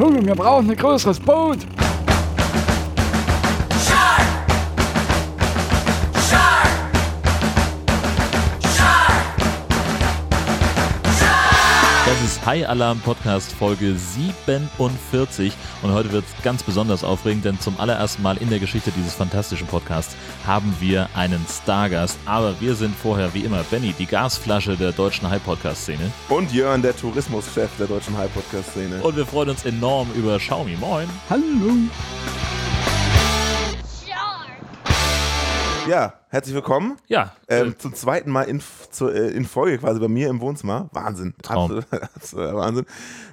Junge, wir brauchen ein größeres Boot. High Alarm Podcast Folge 47 und heute wird es ganz besonders aufregend, denn zum allerersten Mal in der Geschichte dieses fantastischen Podcasts haben wir einen Stargast. Aber wir sind vorher wie immer Benny, die Gasflasche der deutschen High Podcast Szene. Und Jörn, der Tourismuschef der deutschen High Podcast Szene. Und wir freuen uns enorm über Xiaomi. Moin. Hallo. Ja, herzlich willkommen. Ja, Ähm, zum zweiten Mal in, zu, äh, in Folge quasi bei mir im Wohnzimmer. Wahnsinn. Traum. Absolut- Wahnsinn.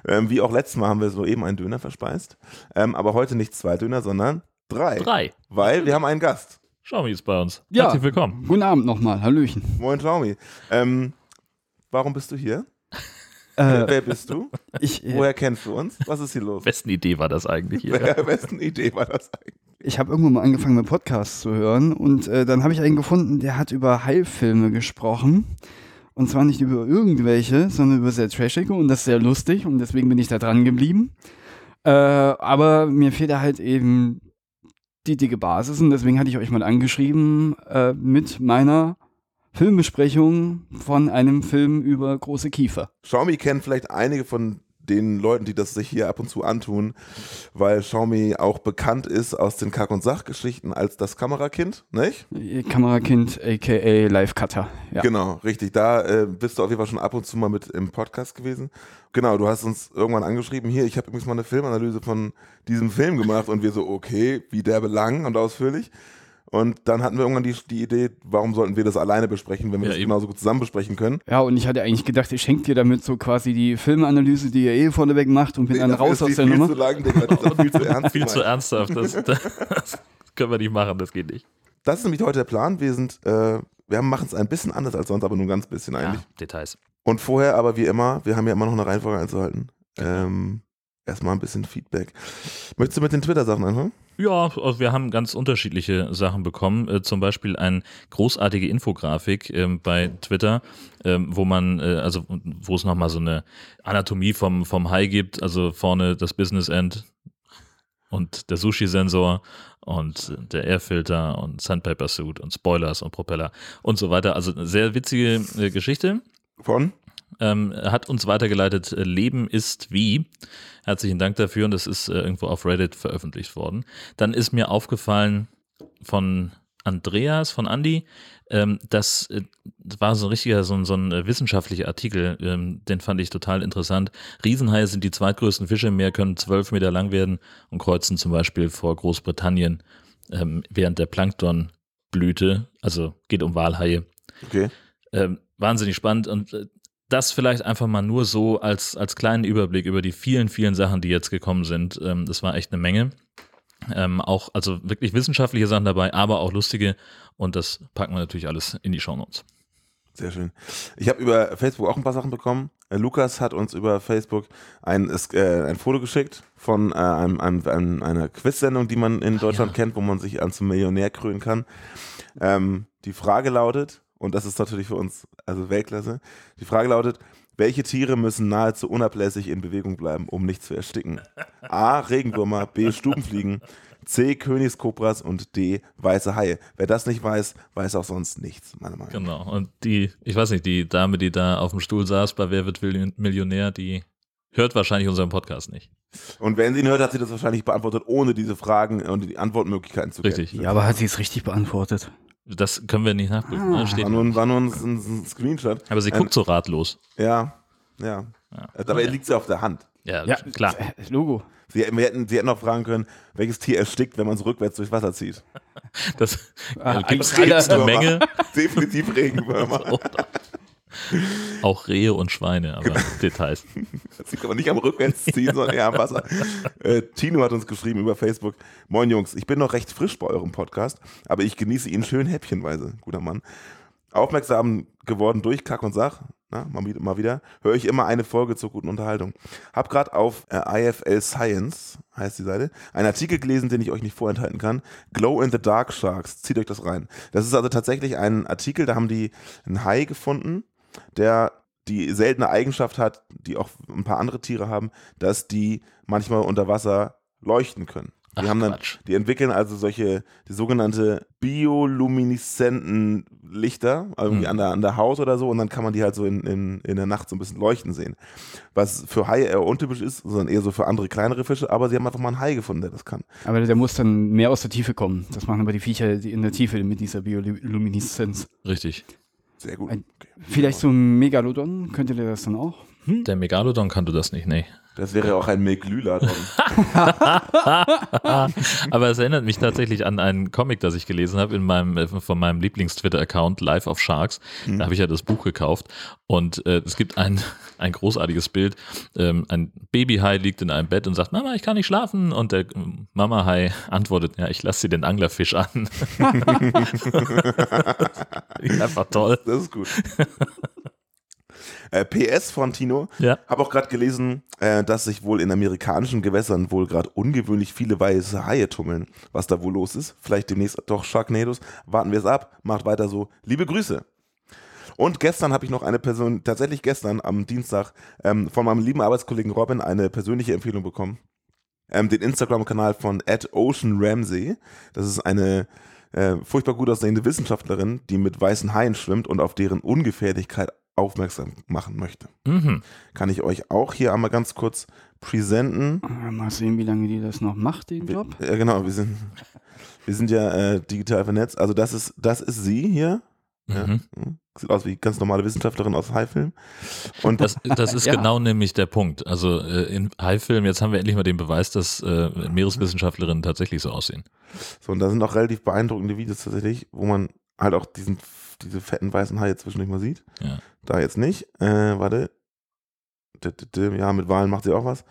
Ähm, wie auch letztes Mal haben wir soeben einen Döner verspeist. Ähm, aber heute nicht zwei Döner, sondern drei. drei. Weil wir haben einen Gast. Xiaomi ist bei uns. Ja. Herzlich willkommen. Guten Abend nochmal. Hallöchen. Moin, Xiaomi. Ähm, warum bist du hier? Äh, Wer bist du? ich Woher kennst du uns? Was ist hier los? Wessen Idee war das eigentlich hier? Besten Idee war das eigentlich? Ich habe irgendwann mal angefangen mit Podcasts zu hören und äh, dann habe ich einen gefunden, der hat über Heilfilme gesprochen. Und zwar nicht über irgendwelche, sondern über sehr trashige und das ist sehr lustig und deswegen bin ich da dran geblieben. Äh, aber mir fehlt da halt eben die dicke Basis und deswegen hatte ich euch mal angeschrieben äh, mit meiner Filmbesprechung von einem Film über große Kiefer. Xiaomi kennt vielleicht einige von den Leuten, die das sich hier ab und zu antun, weil Xiaomi auch bekannt ist aus den Kack- und Sachgeschichten als das Kamerakind, nicht? Kamerakind, aka Live-Cutter. Ja. Genau, richtig. Da äh, bist du auf jeden Fall schon ab und zu mal mit im Podcast gewesen. Genau, du hast uns irgendwann angeschrieben, hier, ich habe übrigens mal eine Filmanalyse von diesem Film gemacht und wir so, okay, wie der belang und ausführlich. Und dann hatten wir irgendwann die, die Idee, warum sollten wir das alleine besprechen, wenn wir Ja, das eben. genauso gut zusammen besprechen können. Ja, und ich hatte eigentlich gedacht, ich schenke dir damit so quasi die Filmanalyse, die ihr eh vorneweg macht und bin dann Dafür raus aus der viel Nummer. zu lang, Digga, das viel zu ernst. Viel zu ernsthaft. Das, das können wir nicht machen, das geht nicht. Das ist nämlich heute der Plan. Wir sind, äh, wir machen es ein bisschen anders als sonst, aber nur ein ganz bisschen eigentlich. Ja, Details. Und vorher aber wie immer, wir haben ja immer noch eine Reihenfolge einzuhalten. Ähm, erstmal ein bisschen Feedback. Möchtest du mit den Twitter-Sachen anfangen? Ja, also wir haben ganz unterschiedliche Sachen bekommen. Äh, zum Beispiel eine großartige Infografik ähm, bei Twitter, ähm, wo man, äh, also wo es nochmal so eine Anatomie vom, vom Hai gibt. Also vorne das Business End und der Sushi-Sensor und der Airfilter und Sandpaper Suit und Spoilers und Propeller und so weiter. Also eine sehr witzige äh, Geschichte. Von? Ähm, hat uns weitergeleitet, äh, Leben ist wie. Herzlichen Dank dafür und das ist äh, irgendwo auf Reddit veröffentlicht worden. Dann ist mir aufgefallen von Andreas, von Andy, ähm, das, äh, war so ein richtiger, so ein, so ein äh, wissenschaftlicher Artikel, ähm, den fand ich total interessant. Riesenhaie sind die zweitgrößten Fische im Meer, können zwölf Meter lang werden und kreuzen zum Beispiel vor Großbritannien ähm, während der Planktonblüte, also geht um Walhaie. Okay. Ähm, wahnsinnig spannend und äh, das vielleicht einfach mal nur so als, als kleinen Überblick über die vielen, vielen Sachen, die jetzt gekommen sind. Ähm, das war echt eine Menge. Ähm, auch, also wirklich wissenschaftliche Sachen dabei, aber auch lustige und das packen wir natürlich alles in die Shownotes. Sehr schön. Ich habe über Facebook auch ein paar Sachen bekommen. Äh, Lukas hat uns über Facebook ein, äh, ein Foto geschickt von äh, einem, einem, einem, einer Quiz-Sendung, die man in Deutschland ja. kennt, wo man sich an zum Millionär krönen kann. Ähm, die Frage lautet, und das ist natürlich für uns also Weltklasse, die Frage lautet, welche Tiere müssen nahezu unablässig in Bewegung bleiben, um nicht zu ersticken? A. Regenwürmer, B. Stubenfliegen, C. Königskobras und D. Weiße Haie. Wer das nicht weiß, weiß auch sonst nichts, meiner Meinung nach. Genau. Und die, ich weiß nicht, die Dame, die da auf dem Stuhl saß bei Wer wird Million- Millionär, die hört wahrscheinlich unseren Podcast nicht. Und wenn sie ihn hört, hat sie das wahrscheinlich beantwortet, ohne diese Fragen und die Antwortmöglichkeiten zu kennen. Richtig. Ja, aber hat sie es richtig beantwortet? Das können wir nicht nachprüfen. Ah. ne? Steht War nur, ein- war nur ein, ein, ein Screenshot. aber sie Ähm, guckt so ratlos. Ja, ja. Ja. Äh, Dabei liegt sie auf der Hand. Ja, Ja, klar. äh, Logo. Sie, wir hätten, sie hätten auch fragen können, welches Tier erstickt, wenn man es rückwärts durchs Wasser zieht. Das Ah, gibt es eine Menge. Definitiv Regenwürmer. Auch Rehe und Schweine, aber Details. Das liegt aber nicht am Rückwärtsziehen, sondern eher am Wasser. Äh, Tino hat uns geschrieben über Facebook. Moin Jungs, ich bin noch recht frisch bei eurem Podcast, aber ich genieße ihn schön häppchenweise, guter Mann. Aufmerksam geworden durch Kack und Sach, na, mal, wieder- mal wieder, höre ich immer eine Folge zur guten Unterhaltung. Hab gerade auf äh, IFL Science, heißt die Seite, einen Artikel gelesen, den ich euch nicht vorenthalten kann. Glow in the Dark Sharks, zieht euch das rein. Das ist also tatsächlich ein Artikel, da haben die einen Hai gefunden, der die seltene Eigenschaft hat, die auch ein paar andere Tiere haben, dass die manchmal unter Wasser leuchten können. Die, Ach, haben dann, Quatsch. die entwickeln also solche, die sogenannte biolumineszenten Lichter, irgendwie Hm. an, der, an der Haut oder so, und dann kann man die halt so in, in, in der Nacht so ein bisschen leuchten sehen. Was für Haie eher untypisch ist, sondern eher so für andere kleinere Fische, aber sie haben einfach mal einen Hai gefunden, der das kann. Aber der muss dann mehr aus der Tiefe kommen. Das machen aber die Viecher die in der Tiefe mit dieser Biolumineszenz. Richtig. Sehr gut. Ein- Vielleicht so ein Megalodon, könnte der das dann auch? Der Megalodon kann du das nicht, nee. Das wäre auch ein Meglylodon. Aber es erinnert mich tatsächlich an einen Comic, das ich gelesen habe in meinem, äh, von meinem Lieblings-Twitter-Account Life of Sharks. Da habe ich ja das Buch gekauft und äh, es gibt ein, ein großartiges Bild. Ähm, ein Babyhai liegt in einem Bett und sagt, Mama, ich kann nicht schlafen. Und der ähm, Mama-Hai antwortet, ja, ich lasse dir den Anglerfisch an. Einfach toll. Das ist gut. Äh, PS von Tino. Ja. Habe auch gerade gelesen, äh, dass sich wohl in amerikanischen Gewässern wohl gerade ungewöhnlich viele weiße Haie tummeln. Was da wohl los ist. Vielleicht demnächst doch Sharknados. Warten wir es ab. Macht weiter so. Liebe Grüße. Und gestern habe ich noch eine Person, tatsächlich gestern am Dienstag, ähm, von meinem lieben Arbeitskollegen Robin eine persönliche Empfehlung bekommen. Ähm, den Instagram-Kanal von Ocean Ramsey. Das ist eine äh, furchtbar gut aussehende Wissenschaftlerin, die mit weißen Haien schwimmt und auf deren Ungefährlichkeit aufmerksam machen möchte. Mhm. Kann ich euch auch hier einmal ganz kurz präsenten. Mal sehen, wie lange die das noch macht, den Job. Ja, genau, wir sind, wir sind ja äh, digital vernetzt. Also das ist, das ist sie hier. Ja. Mhm. Sieht aus wie ganz normale Wissenschaftlerin aus Haifilm. Und Das, das ist Ja. genau nämlich der Punkt. Also äh, in Haifilm, jetzt haben wir endlich mal den Beweis, dass äh, Meereswissenschaftlerinnen tatsächlich so aussehen. So, und da sind auch relativ beeindruckende Videos tatsächlich, wo man halt auch diesen, diese fetten weißen Haie zwischendurch mal sieht. Ja. Da jetzt nicht. Äh, warte. Ja, mit Wahlen macht sie auch was.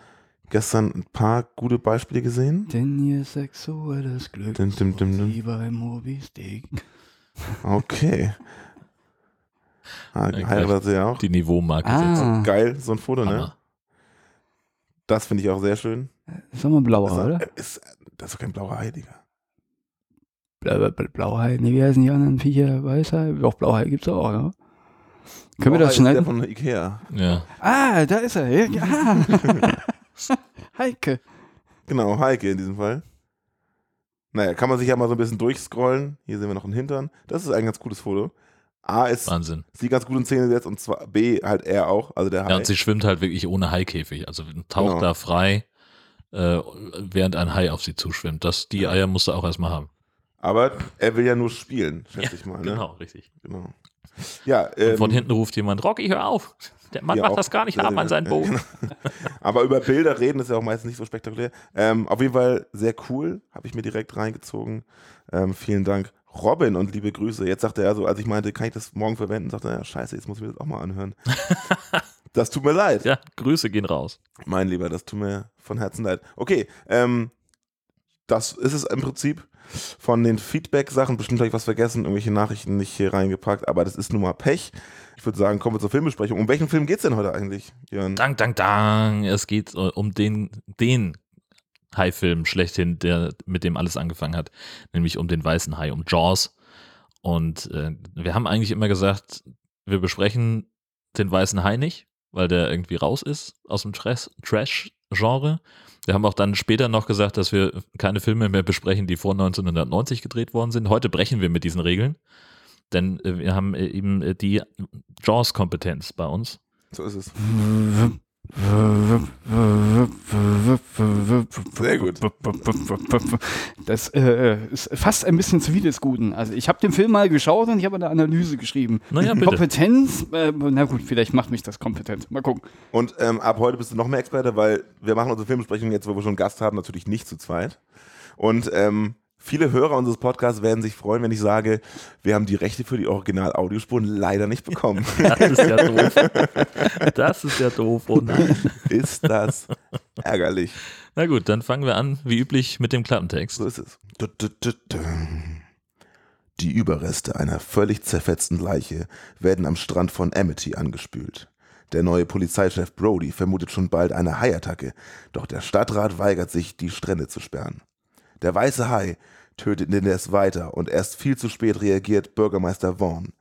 Gestern ein paar gute Beispiele gesehen. Denn ihr sexuelles Glück Dim, dim, dim, dim. wie bei Moby Stick. Okay. Ah, hat sie ja auch. Die Niveaumarke Ah. Geil, so ein Foto, ne? Hammer. Das finde ich auch sehr schön. Ist doch mal blauer, Das oder? ist, das ist doch kein blauer Hai, Digga. Bla, bla, Blauhai. Nee, wie heißen die anderen Viecher? Weißhai? Doch, Blauhai gibt's auch, ja. Können wir das schneiden? Ist der von Ikea. Ja. Ah, da ist er. Ja, ah. Heike. Genau, Heike in diesem Fall. Naja, kann man sich ja mal so ein bisschen durchscrollen. Hier sehen wir noch einen Hintern. Das ist ein ganz cooles Foto. A ist Wahnsinn. sie ganz gut in Szene gesetzt und zwar B halt er auch, also der Hai. Ja, und sie schwimmt halt wirklich ohne Haikäfig. Also taucht Genau. da frei, äh, während ein Hai auf sie zuschwimmt. Das, die Eier musst du auch erstmal haben. Aber er will ja nur spielen, schätze ich mal. Ne? Genau, richtig. genau. Ja, ähm, von hinten ruft jemand, Rocky, hör auf. Der Mann Ja, macht auch. das gar nicht haben an Boot. genau. Aber über Bilder reden ist ja auch meistens nicht so spektakulär. Ähm, auf jeden Fall sehr cool, habe ich mir direkt reingezogen. Ähm, vielen Dank. Robin und liebe Grüße. Jetzt sagte er so, als ich meinte, kann ich das morgen verwenden, sagte er, scheiße, jetzt muss ich mir das auch mal anhören. das tut mir leid. Ja, Grüße gehen raus. Mein Lieber, das tut mir von Herzen leid. Okay, ähm, das ist es im Prinzip von den Feedback-Sachen. Bestimmt habe ich was vergessen, irgendwelche Nachrichten nicht hier reingepackt, aber das ist nun mal Pech. Ich würde sagen, kommen wir zur Filmbesprechung. Um welchen Film geht es denn heute eigentlich, Jörn? Dank, dank, dank. Es geht äh, um den, den Hai-Film schlechthin, der mit dem alles angefangen hat, nämlich um den weißen Hai, um Jaws. Und äh, wir haben eigentlich immer gesagt, wir besprechen den weißen Hai nicht, weil der irgendwie raus ist aus dem Trash- Trash-Genre. Wir haben auch dann später noch gesagt, dass wir keine Filme mehr besprechen, die vor 1990 gedreht worden sind. Heute brechen wir mit diesen Regeln, denn äh, wir haben äh, eben äh, die Jaws-Kompetenz bei uns. So ist es. Sehr gut. Das äh, ist fast ein bisschen zu viel des Guten. Also ich habe den Film mal geschaut und ich habe eine Analyse geschrieben. Naja, bitte. Kompetenz, äh, na gut, vielleicht macht mich das kompetent. Mal gucken. Und ähm, ab heute bist du noch mehr Experte, weil wir machen unsere Filmbesprechung jetzt, wo wir schon einen Gast haben, natürlich nicht zu zweit. Und ähm, viele Hörer unseres Podcasts werden sich freuen, wenn ich sage, wir haben die Rechte für die Original-Audiospuren leider nicht bekommen. Das ist ja doof. Das ist ja doof. Oh nein. ist das ärgerlich. Na gut, dann fangen wir an, wie üblich, mit dem Klappentext. So ist es. Die Überreste einer völlig zerfetzten Leiche werden am Strand von Amity angespült. Der neue Polizeichef Brody vermutet schon bald eine Haiattacke, doch der Stadtrat weigert sich, die Strände zu sperren. Der weiße Hai tötet indes weiter und erst viel zu spät reagiert Bürgermeister Vaughn.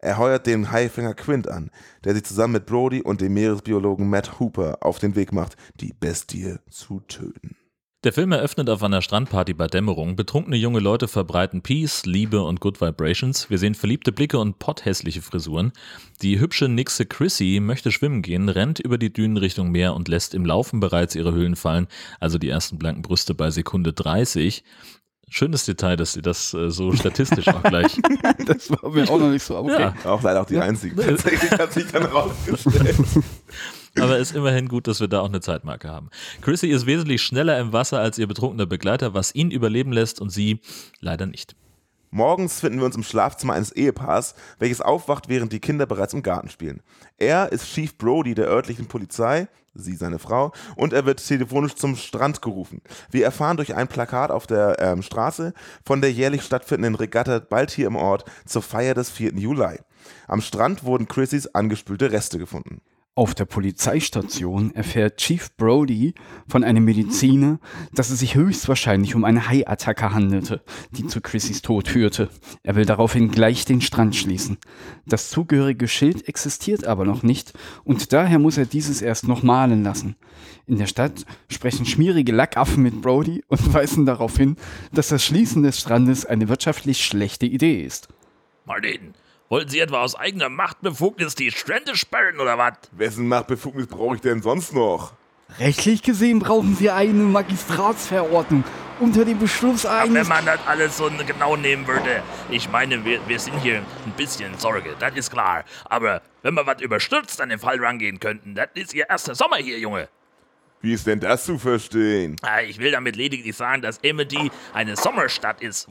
Er heuert den Haifänger Quint an, der sich zusammen mit Brody und dem Meeresbiologen Matt Hooper auf den Weg macht, die Bestie zu töten. Der Film eröffnet auf einer Strandparty bei Dämmerung. Betrunkene junge Leute verbreiten Peace, Liebe und Good Vibrations. Wir sehen verliebte Blicke und potthässliche Frisuren. Die hübsche Nixe Chrissy möchte schwimmen gehen, rennt über die Dünen Richtung Meer und lässt im Laufen bereits ihre Hüllen fallen, also die ersten blanken Brüste bei Sekunde 30. Schönes Detail, dass sie das äh, so statistisch auch gleich. das war mir auch noch nicht so aufgefallen. Ja. Auch leider auch die einzige. Tatsächlich hat sich dann rausgestellt. Aber ist immerhin gut, dass wir da auch eine Zeitmarke haben. Chrissy ist wesentlich schneller im Wasser als ihr betrunkener Begleiter, was ihn überleben lässt und sie leider nicht. Morgens finden wir uns im Schlafzimmer eines Ehepaars, welches aufwacht, während die Kinder bereits im Garten spielen. Er ist Chief Brody der örtlichen Polizei, sie seine Frau, und er wird telefonisch zum Strand gerufen. Wir erfahren durch ein Plakat auf der ähm, Straße von der jährlich stattfindenden Regatta bald hier im Ort zur Feier des 4. Juli. Am Strand wurden Chrissys angespülte Reste gefunden. Auf der Polizeistation erfährt Chief Brody von einem Mediziner, dass es sich höchstwahrscheinlich um eine Haiattacke handelte, die zu Chrissys Tod führte. Er will daraufhin gleich den Strand schließen. Das zugehörige Schild existiert aber noch nicht und daher muss er dieses erst noch malen lassen. In der Stadt sprechen schmierige Lackaffen mit Brody und weisen darauf hin, dass das Schließen des Strandes eine wirtschaftlich schlechte Idee ist. Martin, wollen Sie etwa aus eigener Machtbefugnis die Strände sperren oder was? Wessen Machtbefugnis brauche ich denn sonst noch? Rechtlich gesehen brauchen Sie eine Magistratsverordnung unter dem Beschluss eines... wenn man das alles so genau nehmen würde. Ich meine, wir, wir sind hier ein bisschen in Sorge, das ist klar. Aber wenn wir was überstürzt an den Fall rangehen könnten, das ist Ihr erster Sommer hier, Junge. Wie ist denn das zu verstehen? Ah, ich will damit lediglich sagen, dass Emedy eine Sommerstadt ist.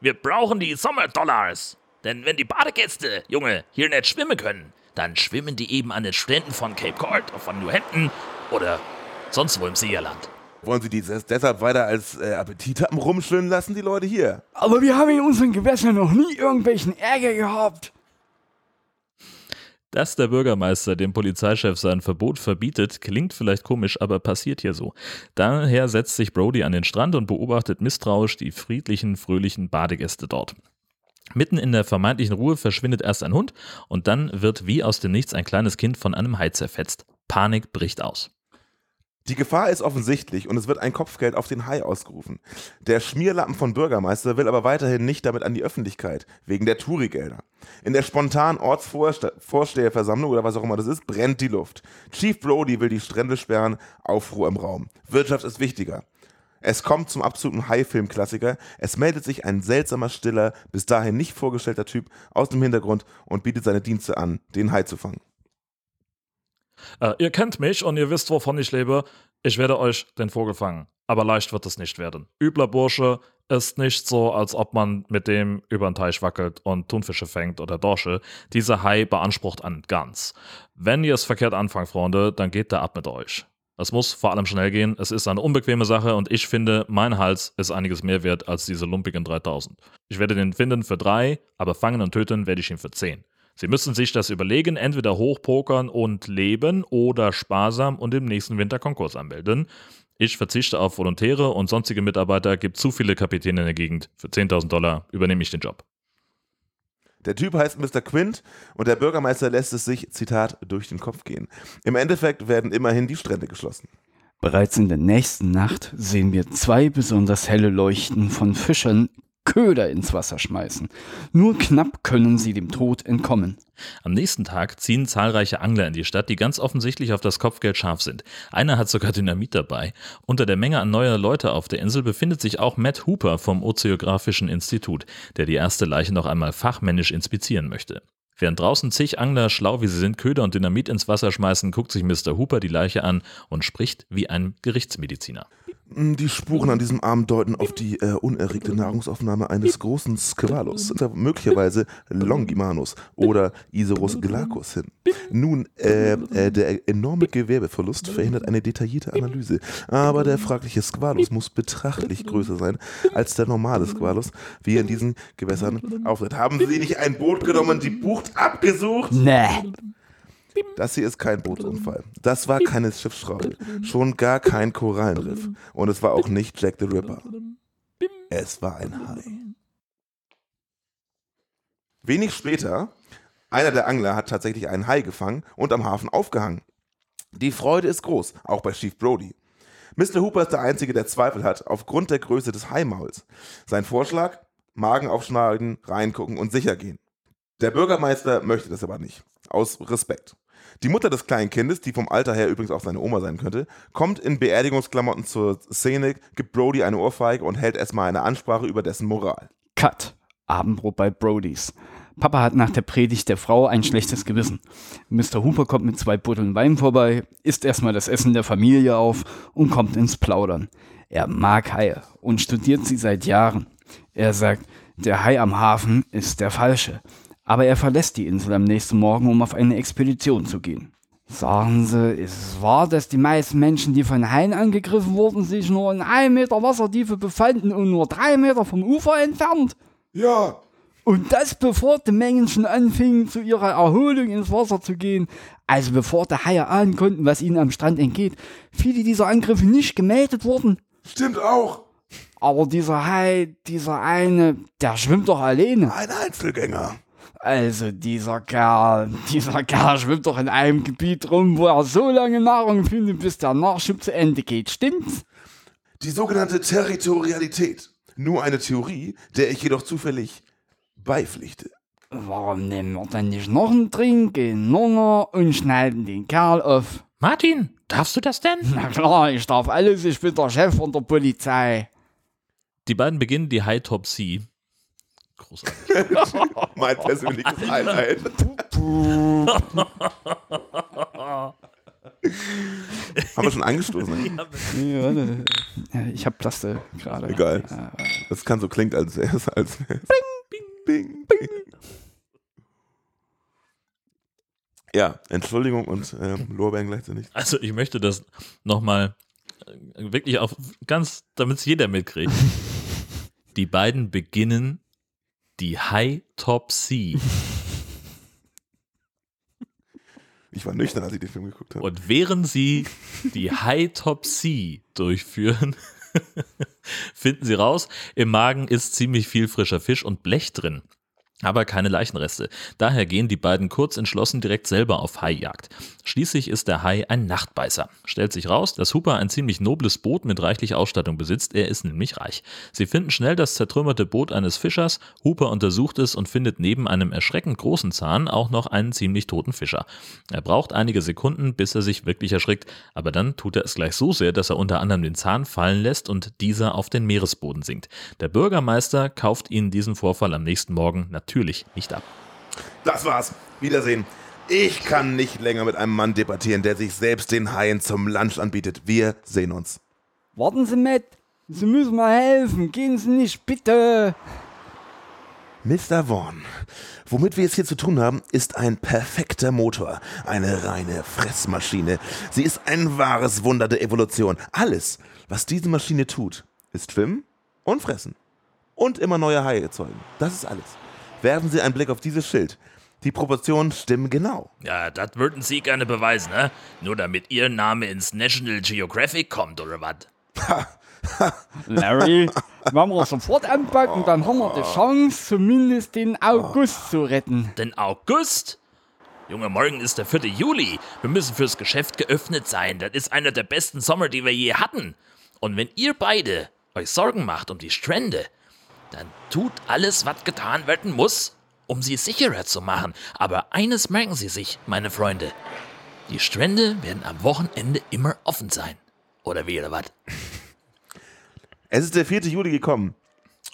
Wir brauchen die Sommerdollars. Denn wenn die Badegäste, Junge, hier nicht schwimmen können, dann schwimmen die eben an den Stränden von Cape Cod, von New Hampton oder sonst wo im Seerland. Wollen Sie die deshalb weiter als äh, Appetithappen rumschwimmen lassen, die Leute hier? Aber wir haben in unseren Gewässern noch nie irgendwelchen Ärger gehabt. Dass der Bürgermeister dem Polizeichef sein Verbot verbietet, klingt vielleicht komisch, aber passiert hier so. Daher setzt sich Brody an den Strand und beobachtet misstrauisch die friedlichen, fröhlichen Badegäste dort. Mitten in der vermeintlichen Ruhe verschwindet erst ein Hund und dann wird wie aus dem Nichts ein kleines Kind von einem Hai zerfetzt. Panik bricht aus. Die Gefahr ist offensichtlich und es wird ein Kopfgeld auf den Hai ausgerufen. Der Schmierlappen von Bürgermeister will aber weiterhin nicht damit an die Öffentlichkeit, wegen der Touri-Gelder. In der spontanen Ortsvorsteherversammlung oder was auch immer das ist, brennt die Luft. Chief Brody will die Strände sperren, Aufruhr im Raum. Wirtschaft ist wichtiger. Es kommt zum absoluten High-Film-Klassiker. Es meldet sich ein seltsamer, stiller, bis dahin nicht vorgestellter Typ aus dem Hintergrund und bietet seine Dienste an, den Hai zu fangen. Äh, ihr kennt mich und ihr wisst, wovon ich lebe. Ich werde euch den Vogel fangen. Aber leicht wird es nicht werden. Übler Bursche ist nicht so, als ob man mit dem über den Teich wackelt und Thunfische fängt oder Dorsche. Dieser Hai beansprucht an ganz. Wenn ihr es verkehrt anfangt, Freunde, dann geht der ab mit euch. Es muss vor allem schnell gehen. Es ist eine unbequeme Sache und ich finde, mein Hals ist einiges mehr wert als diese lumpigen 3000. Ich werde den finden für drei, aber fangen und töten werde ich ihn für zehn. Sie müssen sich das überlegen, entweder hochpokern und leben oder sparsam und im nächsten Winter Konkurs anmelden. Ich verzichte auf Volontäre und sonstige Mitarbeiter, gibt zu viele Kapitäne in der Gegend. Für 10.000 Dollar übernehme ich den Job. Der Typ heißt Mr. Quint und der Bürgermeister lässt es sich, Zitat, durch den Kopf gehen. Im Endeffekt werden immerhin die Strände geschlossen. Bereits in der nächsten Nacht sehen wir zwei besonders helle Leuchten von Fischern Köder ins Wasser schmeißen. Nur knapp können sie dem Tod entkommen. Am nächsten Tag ziehen zahlreiche Angler in die Stadt, die ganz offensichtlich auf das Kopfgeld scharf sind. Einer hat sogar Dynamit dabei. Unter der Menge an neuer Leute auf der Insel befindet sich auch Matt Hooper vom Ozeographischen Institut, der die erste Leiche noch einmal fachmännisch inspizieren möchte. Während draußen zig Angler, schlau wie sie sind, Köder und Dynamit ins Wasser schmeißen, guckt sich Mr. Hooper die Leiche an und spricht wie ein Gerichtsmediziner. Hm, die Spuren an diesem Arm deuten auf die äh, unerregte Nahrungsaufnahme eines großen Squalus, möglicherweise Longimanus oder Isorus glaucus hin. Nun, äh, äh, der enorme Gewerbeverlust verhindert eine detaillierte Analyse, aber der fragliche Squalus muss betrachtlich größer sein als der normale Squalus, wie er in diesen Gewässern auftritt. Haben Sie nicht ein Boot genommen die Bucht abgesucht? Nee. Das hier ist kein Bootsunfall. Das war keine Schiffsschraube. Schon gar kein Korallenriff. Und es war auch nicht Jack the Ripper. Es war ein Hai. Wenig später Einer der Angler hat tatsächlich einen Hai gefangen und am Hafen aufgehangen. Die Freude ist groß, auch bei Chief Brody. Mr. Hooper ist der Einzige, der Zweifel hat, aufgrund der Größe des Haimauls. Sein Vorschlag? Magen aufschneiden, reingucken und sicher gehen. Der Bürgermeister möchte das aber nicht. Aus Respekt. Die Mutter des kleinen Kindes, die vom Alter her übrigens auch seine Oma sein könnte, kommt in Beerdigungsklamotten zur Szene, gibt Brody eine Ohrfeige und hält erstmal eine Ansprache über dessen Moral. Cut. Abendbrot bei Brodys. Papa hat nach der Predigt der Frau ein schlechtes Gewissen. Mr. Hooper kommt mit zwei Butteln Wein vorbei, isst erstmal das Essen der Familie auf und kommt ins Plaudern. Er mag Haie und studiert sie seit Jahren. Er sagt, der Hai am Hafen ist der falsche. Aber er verlässt die Insel am nächsten Morgen, um auf eine Expedition zu gehen. Sagen Sie, ist es wahr, dass die meisten Menschen, die von Haien angegriffen wurden, sich nur in einem Meter Wassertiefe befanden und nur drei Meter vom Ufer entfernt? Ja, Und das bevor die Mengen schon anfingen, zu ihrer Erholung ins Wasser zu gehen. Also bevor die Haie ahnen konnten, was ihnen am Strand entgeht. Viele dieser Angriffe nicht gemeldet wurden. stimmt auch. Aber dieser Hai, dieser eine, der schwimmt doch alleine. Ein Einzelgänger. Also dieser Kerl, dieser Kerl schwimmt doch in einem Gebiet rum, wo er so lange Nahrung findet, bis der Nachschub zu Ende geht. Stimmt's? Die sogenannte Territorialität. Nur eine Theorie, der ich jedoch zufällig beipflichte. Warum nehmen wir dann nicht noch einen Trink, gehen Nunger und schneiden den Kerl auf? Martin, darfst du das denn? Na klar, ich darf alles, ich bin der Chef von der Polizei. Die beiden beginnen die High-Top-Sea. Großartig. Mein persönliches Highlight. Haben wir schon angestoßen? Ja, warte. Ja, ich hab Plaste gerade. Egal. Das kann so klingt, als wäre es. Als wär's. Bing, bing, bing. Ja, Entschuldigung und ähm, Lorbeeren gleichzeitig. Also ich möchte das nochmal wirklich auf ganz, damit es jeder mitkriegt. Die beiden beginnen die High Top Sea. Ich war nüchtern, als ich den Film geguckt habe. Und während sie die High Top Sea durchführen, finden sie raus, im Magen ist ziemlich viel frischer Fisch und Blech drin. Aber keine Leichenreste. Daher gehen die beiden kurz entschlossen direkt selber auf Haijagd. Schließlich ist der Hai ein Nachtbeißer. Stellt sich raus, dass Hooper ein ziemlich nobles Boot mit reichlich Ausstattung besitzt. Er ist nämlich reich. Sie finden schnell das zertrümmerte Boot eines Fischers. Hooper untersucht es und findet neben einem erschreckend großen Zahn auch noch einen ziemlich toten Fischer. Er braucht einige Sekunden, bis er sich wirklich erschrickt, aber dann tut er es gleich so sehr, dass er unter anderem den Zahn fallen lässt und dieser auf den Meeresboden sinkt. Der Bürgermeister kauft ihnen diesen Vorfall am nächsten Morgen natürlich nicht ab. Das war's. Wiedersehen. Ich kann nicht länger mit einem Mann debattieren, der sich selbst den Haien zum Lunch anbietet. Wir sehen uns. Warten Sie mit. Sie müssen mir helfen. Gehen Sie nicht, bitte. Mr. Vaughn, womit wir es hier zu tun haben, ist ein perfekter Motor. Eine reine Fressmaschine. Sie ist ein wahres Wunder der Evolution. Alles, was diese Maschine tut, ist schwimmen und fressen. Und immer neue Haie erzeugen. Das ist alles. Werfen Sie einen Blick auf dieses Schild. Die Proportionen stimmen genau. Ja, das würden Sie gerne beweisen, ne? Nur damit Ihr Name ins National Geographic kommt, oder was? Larry, wenn wir sofort anpacken, dann haben wir die Chance, zumindest den August zu retten. Den August? Junge, morgen ist der 4. Juli. Wir müssen fürs Geschäft geöffnet sein. Das ist einer der besten Sommer, die wir je hatten. Und wenn ihr beide euch Sorgen macht um die Strände, dann tut alles, was getan werden muss, um sie sicherer zu machen. Aber eines merken Sie sich, meine Freunde. Die Strände werden am Wochenende immer offen sein. Oder wie, oder was? Es ist der 4. Juli gekommen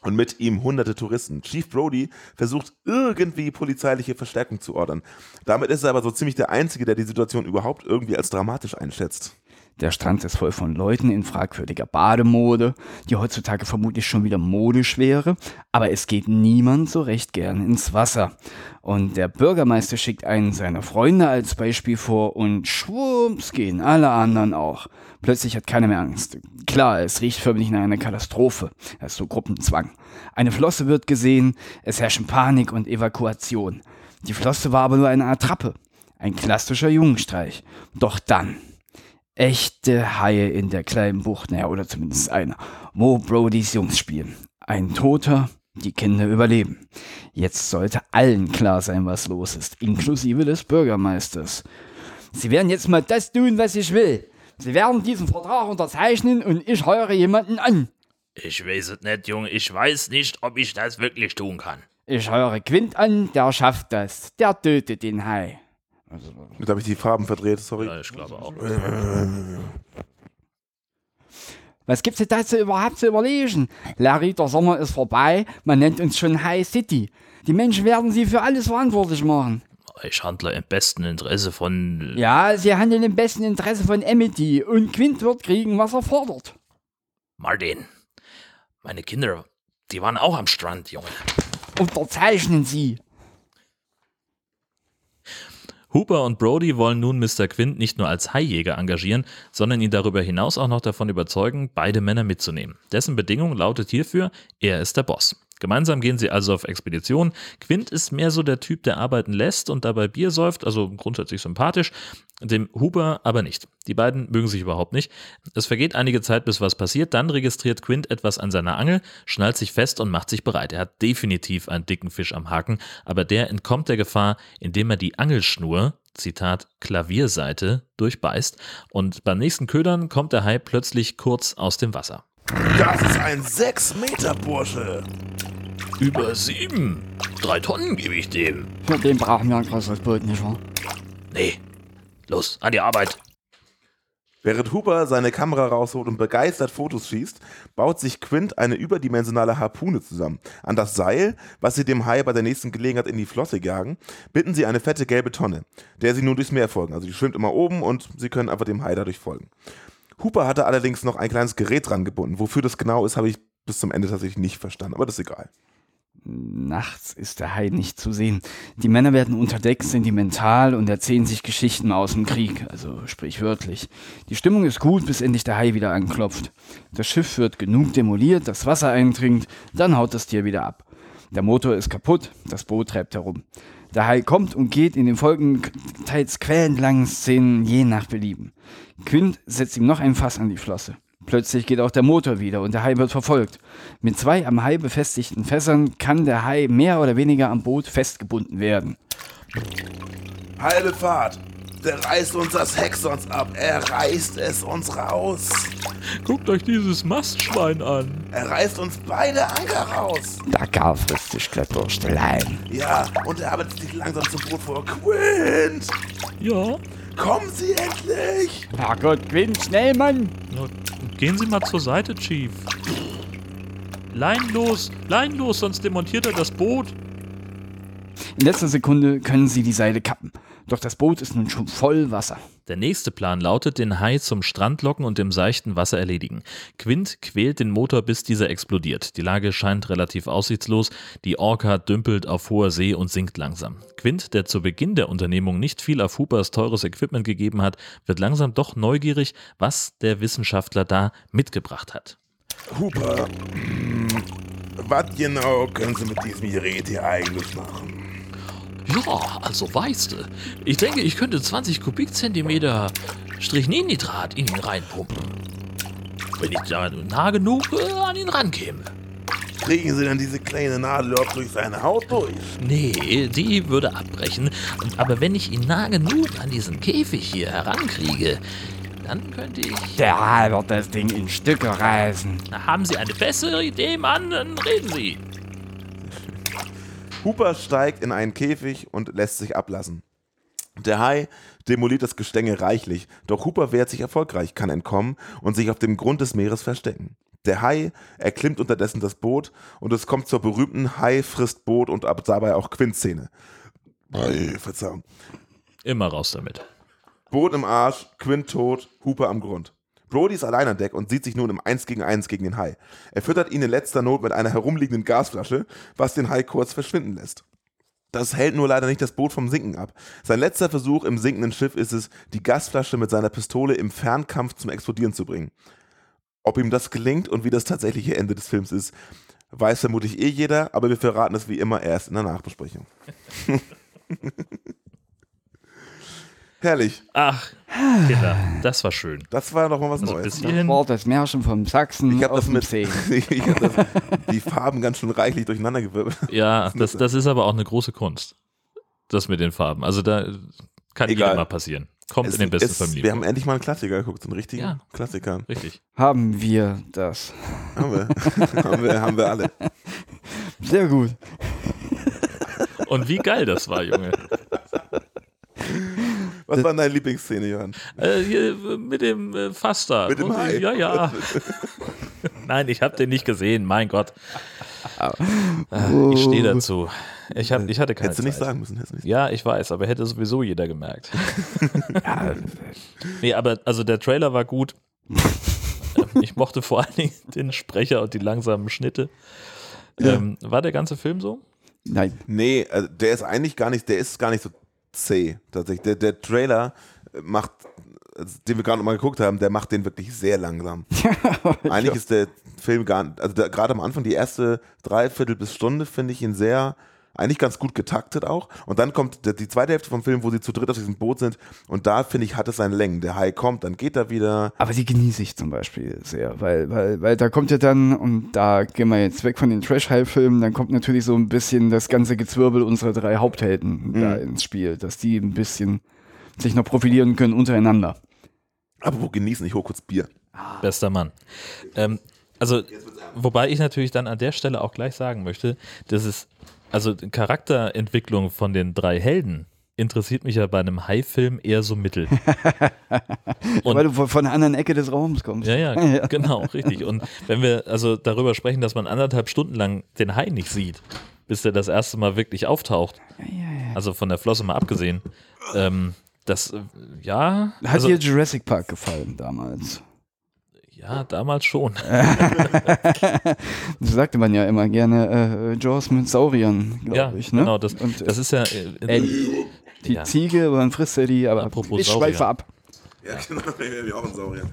und mit ihm hunderte Touristen. Chief Brody versucht irgendwie polizeiliche Verstärkung zu ordern. Damit ist er aber so ziemlich der Einzige, der die Situation überhaupt irgendwie als dramatisch einschätzt. Der Strand ist voll von Leuten in fragwürdiger Bademode, die heutzutage vermutlich schon wieder modisch wäre, aber es geht niemand so recht gern ins Wasser. Und der Bürgermeister schickt einen seiner Freunde als Beispiel vor und schwupps gehen alle anderen auch. Plötzlich hat keiner mehr Angst. Klar, es riecht förmlich nach einer Katastrophe. Das ist so Gruppenzwang. Eine Flosse wird gesehen, es herrschen Panik und Evakuation. Die Flosse war aber nur eine Attrappe. Ein klassischer Jungenstreich. Doch dann echte Haie in der kleinen Bucht, naja, oder zumindest einer, wo Brodys Jungs spielen. Ein toter, Die Kinder überleben. Jetzt sollte allen klar sein, was los ist, inklusive des Bürgermeisters. Sie werden jetzt mal das tun, was ich will. Sie werden diesen Vertrag unterzeichnen und ich heure jemanden an. Ich weiß es nicht, Junge. Ich weiß nicht, ob ich das wirklich tun kann. Ich heure Quint an, der schafft das. Der tötet den Hai. Jetzt habe ich die Farben verdreht, sorry. Ja, ich glaube auch. Was gibt's denn dazu überhaupt zu überlegen? Larry, der Sommer ist vorbei, man nennt uns schon High City. Die Menschen werden sie für alles verantwortlich machen. Ich handle im besten Interesse von. Ja, sie handeln im besten Interesse von Amity und Quint wird kriegen, was er fordert. Martin. Meine Kinder, die waren auch am Strand, Junge. Unterzeichnen sie. Hooper und Brody wollen nun Mr. Quint nicht nur als Haijäger engagieren, sondern ihn darüber hinaus auch noch davon überzeugen, beide Männer mitzunehmen. Dessen Bedingung lautet hierfür, er ist der Boss. Gemeinsam gehen sie also auf Expedition. Quint ist mehr so der Typ, der arbeiten lässt und dabei Bier säuft, also grundsätzlich sympathisch, dem Huber aber nicht. Die beiden mögen sich überhaupt nicht. Es vergeht einige Zeit, bis was passiert, dann registriert Quint etwas an seiner Angel, schnallt sich fest und macht sich bereit. Er hat definitiv einen dicken Fisch am Haken, aber der entkommt der Gefahr, indem er die Angelschnur, Zitat, Klavierseite, durchbeißt und beim nächsten Ködern kommt der Hai plötzlich kurz aus dem Wasser. Das ist ein 6-Meter-Bursche. Über sieben. Drei Tonnen gebe ich dem. Für den brauchen wir ein größeres Boot, nicht wahr? Nee. Los, an die Arbeit. Während Hooper seine Kamera rausholt und begeistert Fotos schießt, baut sich Quint eine überdimensionale Harpune zusammen. An das Seil, was sie dem Hai bei der nächsten Gelegenheit in die Flosse jagen, binden sie eine fette gelbe Tonne, der sie nun durchs Meer folgen. Also die schwimmt immer oben und sie können einfach dem Hai dadurch folgen. Hooper hatte allerdings noch ein kleines Gerät dran gebunden. Wofür das genau ist, habe ich bis zum Ende tatsächlich nicht verstanden, aber das ist egal. Nachts ist der Hai nicht zu sehen. Die Männer werden unter Deck sentimental und erzählen sich Geschichten aus dem Krieg, also sprichwörtlich. Die Stimmung ist gut, bis endlich der Hai wieder anklopft. Das Schiff wird genug demoliert, das Wasser eindringt, dann haut das Tier wieder ab. Der Motor ist kaputt, das Boot treibt herum. Der Hai kommt und geht in den folgenden teils quellenlangen Szenen je nach Belieben. Quint setzt ihm noch ein Fass an die Flosse. Plötzlich geht auch der Motor wieder und der Hai wird verfolgt. Mit zwei am Hai befestigten Fässern kann der Hai mehr oder weniger am Boot festgebunden werden. Halbe Fahrt. Der reißt uns das Heck sonst ab. Er reißt es uns raus. Guckt euch dieses Mastschwein an. Er reißt uns beide Anker raus. Sich glatt durch die Leine. Ja, und er arbeitet sich langsam zum Boot vor. Quint! Ja, Kommen Sie endlich! Herrgott, Quint, schnell, Mann! na, gehen Sie mal zur Seite, Chief. Lein los, Lein los, sonst demontiert er das Boot. In letzter Sekunde können sie die Seile kappen. Doch das Boot ist nun schon voll Wasser. Der nächste Plan lautet, den Hai zum Strand locken und im seichten Wasser erledigen. Quint quält den Motor, bis dieser explodiert. Die Lage scheint relativ aussichtslos. Die Orca dümpelt auf hoher See und sinkt langsam. Quint, der zu Beginn der Unternehmung nicht viel auf Hoopers teures Equipment gegeben hat, wird langsam doch neugierig, was der Wissenschaftler da mitgebracht hat. Hooper, was genau können Sie mit diesem Gerät hier eigentlich machen? Ja, also weißt du. Ich denke, ich könnte 20 Kubikzentimeter Strichninnitrat in ihn reinpumpen. Wenn ich da nah genug äh, an ihn rankäme. Kriegen Sie denn diese kleine Nadel auch durch seine Haut durch? Nee, die würde abbrechen. Aber wenn ich ihn nah genug an diesen Käfig hier herankriege, dann könnte ich. Der Hai wird das Ding in Stücke reißen. Haben Sie eine bessere Idee, Mann? Dann reden Sie. Hooper steigt in einen Käfig und lässt sich ablassen. Der Hai demoliert das Gestänge reichlich, doch Hooper wehrt sich erfolgreich, kann entkommen und sich auf dem Grund des Meeres verstecken. Der Hai erklimmt unterdessen das Boot und es kommt zur berühmten Hai frisst Boot und ab dabei auch Quint-Szene. Ei, Verzeihung. Immer raus damit. Boot im Arsch, Quint tot, Hooper am Grund. Brody ist allein an Deck und sieht sich nun im 1 gegen 1 gegen den Hai. Er füttert ihn in letzter Not mit einer herumliegenden Gasflasche, was den Hai kurz verschwinden lässt. Das hält nur leider nicht das Boot vom Sinken ab. Sein letzter Versuch im sinkenden Schiff ist es, die Gasflasche mit seiner Pistole im Fernkampf zum Explodieren zu bringen. Ob ihm das gelingt und wie das tatsächliche Ende des Films ist, weiß vermutlich eh jeder, aber wir verraten es wie immer erst in der Nachbesprechung. Herrlich. Ach, Kinder, das war schön. Das war doch mal was Also Neues. bis Das hierhin. war das Märchen vom Sachsen Ich habe das mit ich hab das, die Farben ganz schön reichlich durcheinandergewirbelt. Ja, das, das ist aber auch eine große Kunst. Das mit den Farben. Also da kann Egal. jedem mal passieren. Kommt Es- in den besten es- Familien. Wir haben endlich mal einen Klassiker geguckt, so einen richtigen Ja. Klassiker. Richtig. Haben wir das. Haben wir. haben, wir, haben wir alle. Sehr gut. Und wie geil das war, Junge. Was war deine Lieblingsszene, Johann? Äh, mit dem äh, Fass da. Mit dem Hai. Ja, ja. Nein, ich habe den nicht gesehen, mein Gott. Äh, Ich stehe dazu. Ich, hab, ich hatte keine Hättest du nicht sagen müssen. Hättest du nicht Ja, ich weiß, aber hätte sowieso jeder gemerkt. nee, aber also der Trailer war gut. Ich mochte vor allen Dingen den Sprecher und die langsamen Schnitte. Ähm, war der ganze Film so? Nein. Nee, also der ist eigentlich gar nicht, der ist gar nicht so zäh, tatsächlich. Der, der Trailer macht, also den wir gerade mal geguckt haben, der macht den wirklich sehr langsam. eigentlich ist der Film gar nicht, also gerade am Anfang, die erste Dreiviertel bis Stunde, finde ich ihn sehr, eigentlich ganz gut getaktet auch. Und dann kommt die zweite Hälfte vom Film, wo sie zu dritt auf diesem Boot sind. Und da, finde ich, hat es seine Längen. Der Hai kommt, dann geht er wieder. Aber die genieße ich zum Beispiel sehr, weil, weil, weil da kommt ja dann, und da gehen wir jetzt weg von den Trash-High-Filmen, dann kommt natürlich so ein bisschen das ganze Gezwirbel unserer drei Haupthelden da ins Spiel, dass die ein bisschen sich noch profilieren können untereinander. Aber wo genießen? Ich hole kurz Bier. Bester Mann. Ähm, also, wobei ich natürlich dann an der Stelle auch gleich sagen möchte, dass es, also die Charakterentwicklung von den drei Helden interessiert mich ja bei einem Hai-Film eher so mittel. Und- weil du von, der anderen Ecke des Raums kommst. Ja, ja, genau, richtig. Und wenn wir also darüber sprechen, dass man anderthalb Stunden lang den Hai nicht sieht, bis der das erste Mal wirklich auftaucht, also von der Flosse mal abgesehen, ähm, das, äh, ja, Hat also, dir Jurassic Park gefallen damals? Ja, damals schon. Das sagte man ja immer gerne, äh, Jaws mit Sauriern, Ja, glaube ich. Ne? genau, das, Und, das ist ja, äh, Ellie. Die ja. Ziege, wann frisst er die? Aber Apropos ich schweife Saurier. ab. Ja, genau. Ich bin auch ein Saurier.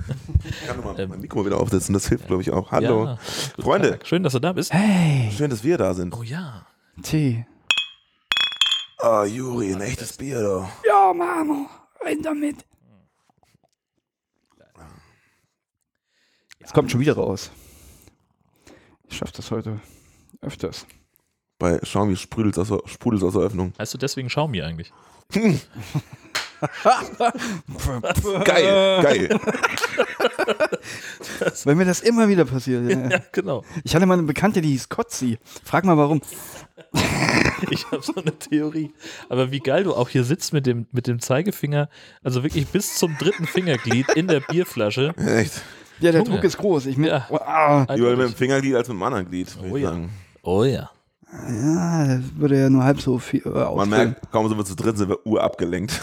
Ich kann mal mein Mikro wieder aufsetzen. Das hilft, glaube ich, auch. Ähm. ja, Hallo. guten Freunde. Tag. Schön, dass du da bist. Hey, Schön, dass wir da sind. Oh ja. Tee. Oh, Juri, ein echtes Bier, doch. Ja, Mama, rein damit. Es kommt schon wieder raus. Ich schaff das heute öfters. Bei Xiaomi sprudelt aus, sprudelt aus der Öffnung. Heißt du deswegen Xiaomi eigentlich? Geil, geil. Weil mir das immer wieder passiert. ja. Ja, genau. Ich hatte mal eine Bekannte, die hieß Kotzi. Frag mal warum. Ich habe so eine Theorie. Aber wie geil du auch hier sitzt mit dem, mit dem Zeigefinger, also wirklich bis zum dritten Fingerglied in der Bierflasche. Echt. Ja, der Junge. Druck ist groß. Ich mir, Ja. oh, ah, Lieber mit dem Fingerglied als mit dem anderen Glied. Oh ich ja. sagen. Oh ja. ja, das würde ja nur halb so viel äh, Man ausfüllen. merkt, kaum sind wir zu dritt, sind wir urabgelenkt.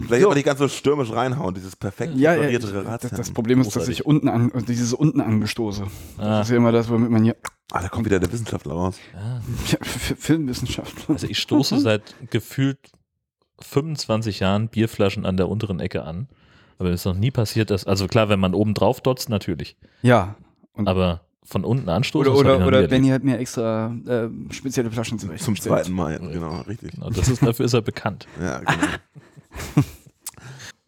Vielleicht So. aber nicht ganz so stürmisch reinhauen, dieses perfekt Ja, ja, ich, das, das Problem ist, dass ich unten an, dieses unten angestoße. Ah. Das ist ja immer das, womit man hier Ah, da kommt wieder der Wissenschaftler raus. ja, F- Filmwissenschaft. Also ich stoße seit gefühlt 25 Jahren Bierflaschen an der unteren Ecke an. Aber es ist noch nie passiert, dass, also klar, wenn man oben drauf dotzt, natürlich. Ja. Und Aber von unten anstoßen, oder oder, noch oder. Benny hat mir extra äh, spezielle Flaschen zurecht. Zum zweiten Mal, genau, richtig. Genau, das ist, dafür ist er bekannt. Ja, genau.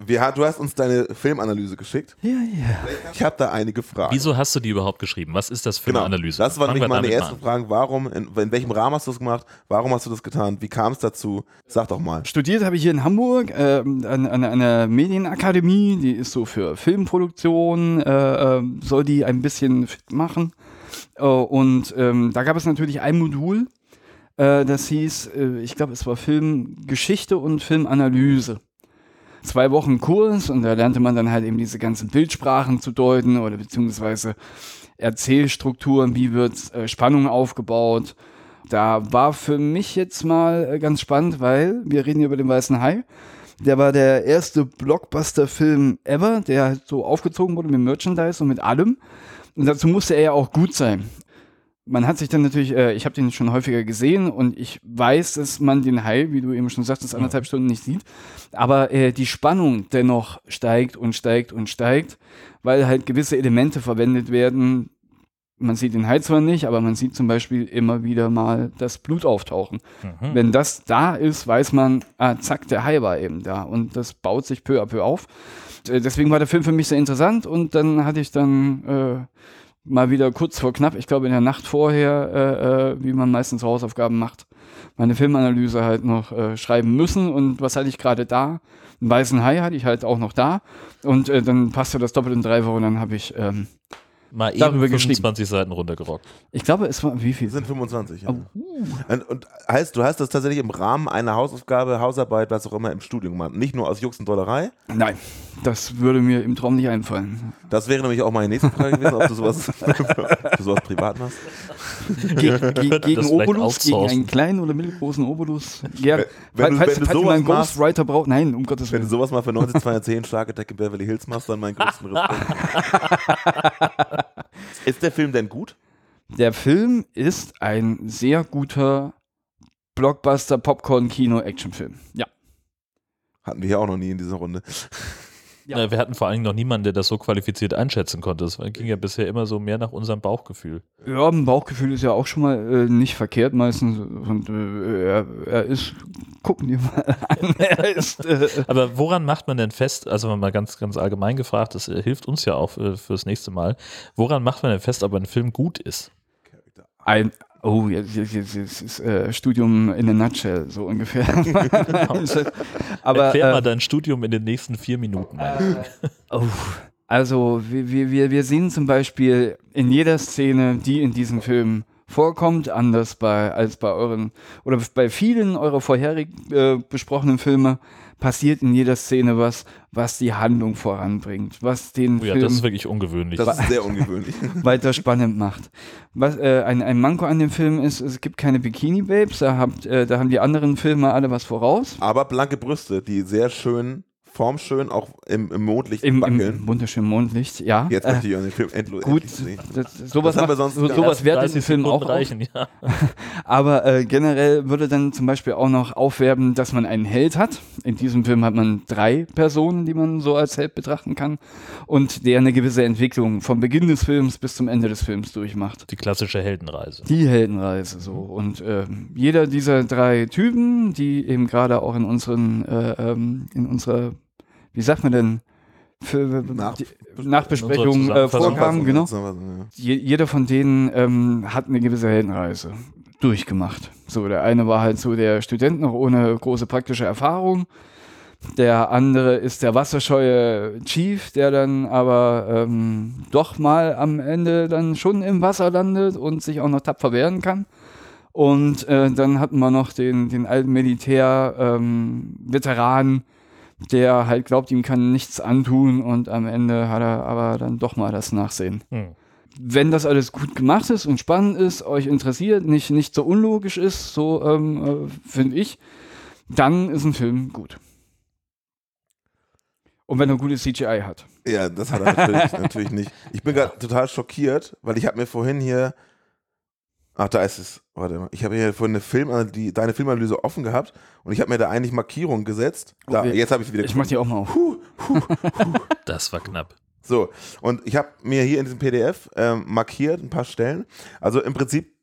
Wir, du hast uns deine Filmanalyse geschickt. Ja, ja. Ich habe da einige Fragen. Wieso hast du die überhaupt geschrieben? Was ist das für Genau, eine Analyse? das war Fangen nämlich wir meine damit erste mal an. Frage. Warum, in, in welchem Rahmen hast du das gemacht? Warum hast du das getan? Wie kam es dazu? Sag doch mal. Studiert habe ich hier in Hamburg ähm, an, an einer Medienakademie, die ist so für Filmproduktion, äh, äh, soll die ein bisschen fit machen. Äh, und ähm, da gab es natürlich ein Modul, äh, das hieß, äh, ich glaube, es war Filmgeschichte und Filmanalyse. Zwei Wochen Kurs und da lernte man dann halt eben diese ganzen Bildsprachen zu deuten oder beziehungsweise Erzählstrukturen, wie wird äh, Spannung aufgebaut. Da war für mich jetzt mal äh, ganz spannend, weil wir reden hier über den Weißen Hai. Der war der erste Blockbuster-Film ever, der halt so aufgezogen wurde mit Merchandise und mit allem. Und dazu musste er ja auch gut sein. Man hat sich dann natürlich, äh, ich habe den schon häufiger gesehen und ich weiß, dass man den Hai, wie du eben schon sagtest, anderthalb Stunden nicht sieht. Aber äh, die Spannung dennoch steigt und steigt und steigt, weil halt gewisse Elemente verwendet werden, man sieht den Hai zwar nicht, aber man sieht zum Beispiel immer wieder mal das Blut auftauchen. Mhm. Wenn das da ist, weiß man, ah, zack, der Hai war eben da. Und das baut sich peu à peu auf. Äh, Deswegen war der Film für mich sehr interessant und dann hatte ich dann äh, mal wieder kurz vor knapp, ich glaube in der Nacht vorher, äh, äh, wie man meistens Hausaufgaben macht, meine Filmanalyse halt noch äh, schreiben müssen. Und was hatte ich gerade da? Einen weißen Hai hatte ich halt auch noch da. Und äh, dann passte das doppelt in drei Wochen. Dann habe ich, ähm, Mal eben Darüber geschrieben. 25 Seiten runtergerockt. ich glaube, es war, wie viel? Wir sind 25. Ja. Oh, Und, und heißt, du hast das tatsächlich im Rahmen einer Hausaufgabe, Hausarbeit, was auch immer im Studium gemacht. Nicht nur aus Jux und Dollerei. Nein, das würde mir im Traum nicht einfallen. Das wäre nämlich auch meine nächste Frage gewesen, ob du sowas, ob du sowas privat machst. Ge ge gegen Obolus, gegen einen kleinen oder mittelgroßen Obolus. Ja, Wenn- falls, wenn du- falls, wenn du falls sowas einen Ghostwriter braucht, nein, um Gottes Wenn du Willen. sowas mal für 19210 Stark Attack in Beverly Hills machst, dann mein größten Respekt. Ist der Film denn gut? Der Film ist ein sehr guter Blockbuster Popcorn Kino Actionfilm. Ja. Hatten wir hier auch noch nie in dieser Runde. Ja. Wir hatten vor allem noch niemanden, der das so qualifiziert einschätzen konnte. Es ging ja bisher immer so mehr nach unserem Bauchgefühl. Ja, ein Bauchgefühl ist ja auch schon mal äh, nicht verkehrt meistens. Und äh, er, er ist, gucken die mal an, er ist, äh, Aber woran macht man denn fest, also mal ganz, ganz allgemein gefragt, das äh, hilft uns ja auch für, fürs nächste Mal, woran macht man denn fest, ob ein Film gut ist? ein, oh, jetzt, jetzt, jetzt, jetzt ist äh, Studium in a nutshell, so ungefähr. Aber, Erklär äh, mal dein Studium in den nächsten vier Minuten. Oh, also wir, wir- wir, wir sehen zum Beispiel in jeder Szene, die in diesem Film vorkommt, anders bei, als bei euren oder bei vielen eurer vorherig äh, besprochenen Filme, passiert in jeder Szene was, was die Handlung voranbringt, was den Oh ja, Film das ist wirklich ungewöhnlich. Das ist sehr ungewöhnlich. weiter spannend macht. Was äh, ein, ein Manko an dem Film ist, es gibt keine Bikini-Babes, da, habt, äh, da haben die anderen Filme alle was voraus. Aber blanke Brüste, die sehr schön, formschön, auch im, im Mondlicht Im, wackeln. im wunderschönen Mondlicht, ja. Jetzt äh, möchte ich an den Film endlos gut, endlich sehen. das, sowas, Das haben wir macht, sonst so, sowas wertet 30 den Film auch reichen, ja. Aber äh, generell würde dann zum Beispiel auch noch aufwerben, dass man einen Held hat. In diesem Film hat man drei Personen, die man so als Held betrachten kann und der eine gewisse Entwicklung vom Beginn des Films bis zum Ende des Films durchmacht. Die klassische Heldenreise. Die Heldenreise so. Und äh, jeder dieser drei Typen, die eben gerade auch in unseren, äh, ähm, in unserer, wie sagt man denn, für, Nach- die, Nachbesprechung In unserer äh, vorkamen, genau. Ja. Je, jeder von denen ähm, hat eine gewisse Heldenreise durchgemacht. So, der eine war halt so der Student noch ohne große praktische Erfahrung. Der andere ist der wasserscheue Chief, der dann aber ähm, doch mal am Ende dann schon im Wasser landet und sich auch noch tapfer wehren kann. Und äh, dann hatten wir noch den, den alten Militär-Veteran, der halt glaubt, ihm kann nichts antun und am Ende hat er aber dann doch mal das Nachsehen Hm. wenn das alles gut gemacht ist und spannend ist, euch interessiert, nicht, nicht so unlogisch ist, so ähm, äh, finde ich, dann ist ein Film gut. Und wenn er gutes CGI hat. Ja, das hat er natürlich, natürlich nicht. Ich bin gerade total schockiert, weil ich habe mir vorhin hier. Ach, da ist es. Warte mal. Ich habe hier vorhin eine Film, die, deine Filmanalyse offen gehabt und ich habe mir da eigentlich Markierungen gesetzt. Da, Okay. Jetzt habe ich es wieder Ich mach die auch mal auf. Das war knapp. So, und ich habe mir hier in diesem PDF ähm, markiert ein paar Stellen. Also im Prinzip,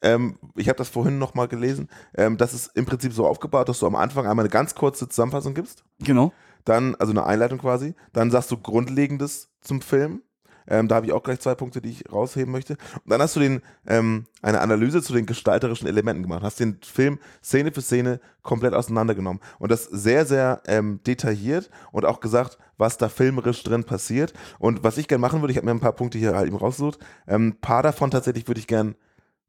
ähm, ich habe das vorhin nochmal gelesen, ähm, das ist im Prinzip so aufgebaut, dass du am Anfang einmal eine ganz kurze Zusammenfassung gibst, Genau. dann, also eine Einleitung quasi, dann sagst du Grundlegendes zum Film. Ähm, da habe ich auch gleich zwei Punkte, die ich rausheben möchte. Und dann hast du den, ähm, eine Analyse zu den gestalterischen Elementen gemacht. Hast den Film Szene für Szene komplett auseinandergenommen. Und das sehr, sehr ähm, detailliert und auch gesagt, was da filmerisch drin passiert. Und was ich gerne machen würde, ich habe mir ein paar Punkte hier halt eben rausgesucht. Ähm, ein paar davon tatsächlich würde ich gern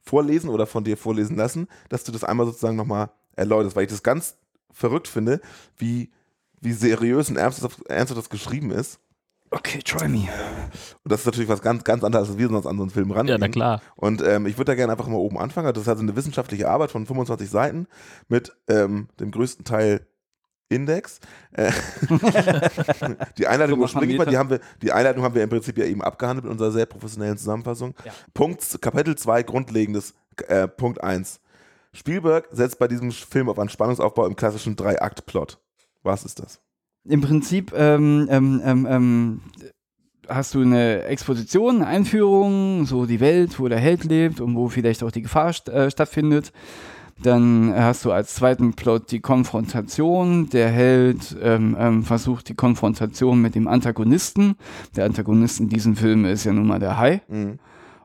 vorlesen oder von dir vorlesen lassen, dass du das einmal sozusagen nochmal erläuterst, weil ich das ganz verrückt finde, wie, wie seriös und ernsthaft das geschrieben ist. Okay, try me. Und das ist natürlich was ganz, ganz anderes, als wir sonst an so einen Film ran. Ja, na klar. Und ähm, ich würde da gerne einfach mal oben anfangen. Das ist also eine wissenschaftliche Arbeit von 25 Seiten mit ähm, dem größten Teil Index. Äh, die Einleitung So überspringe ich mal, die, haben wir, die Einleitung haben wir im Prinzip ja eben abgehandelt mit unserer sehr professionellen Zusammenfassung. Ja. Punkt, Kapitel 2, Grundlegendes, äh, Punkt 1. Spielberg setzt bei diesem Film auf einen Spannungsaufbau im klassischen Drei-Akt-Plot. Was ist das? Im Prinzip ähm, ähm, ähm, ähm, hast du eine Exposition, eine Einführung, so die Welt, wo der Held lebt und wo vielleicht auch die Gefahr st äh, stattfindet. Dann hast du als zweiten Plot die Konfrontation. Der Held ähm, ähm, versucht die Konfrontation mit dem Antagonisten. Der Antagonist in diesem Film ist ja nun mal der Hai. Mhm.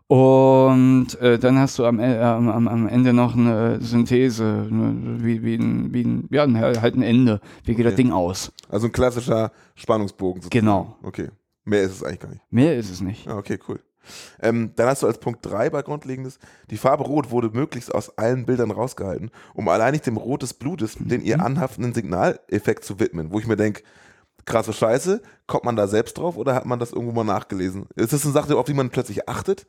Und äh, dann hast du am, äh, am, am Ende noch eine Synthese, ne, wie, wie, ein, wie ein, ja, halt ein Ende. Wie geht das Okay. Ding aus? Also ein klassischer Spannungsbogen. sozusagen. Genau. Okay. Mehr ist es eigentlich gar nicht. Mehr ist es nicht. Ja, okay, cool. Ähm, dann hast du als Punkt 3 bei Grundlegendes, die Farbe Rot wurde möglichst aus allen Bildern rausgehalten, um allein nicht dem Rot des Blutes den ihr anhaftenden Signaleffekt zu widmen, wo ich mir denke, krasse Scheiße, kommt man da selbst drauf oder hat man das irgendwo mal nachgelesen? Ist das eine Sache, auf die man plötzlich achtet,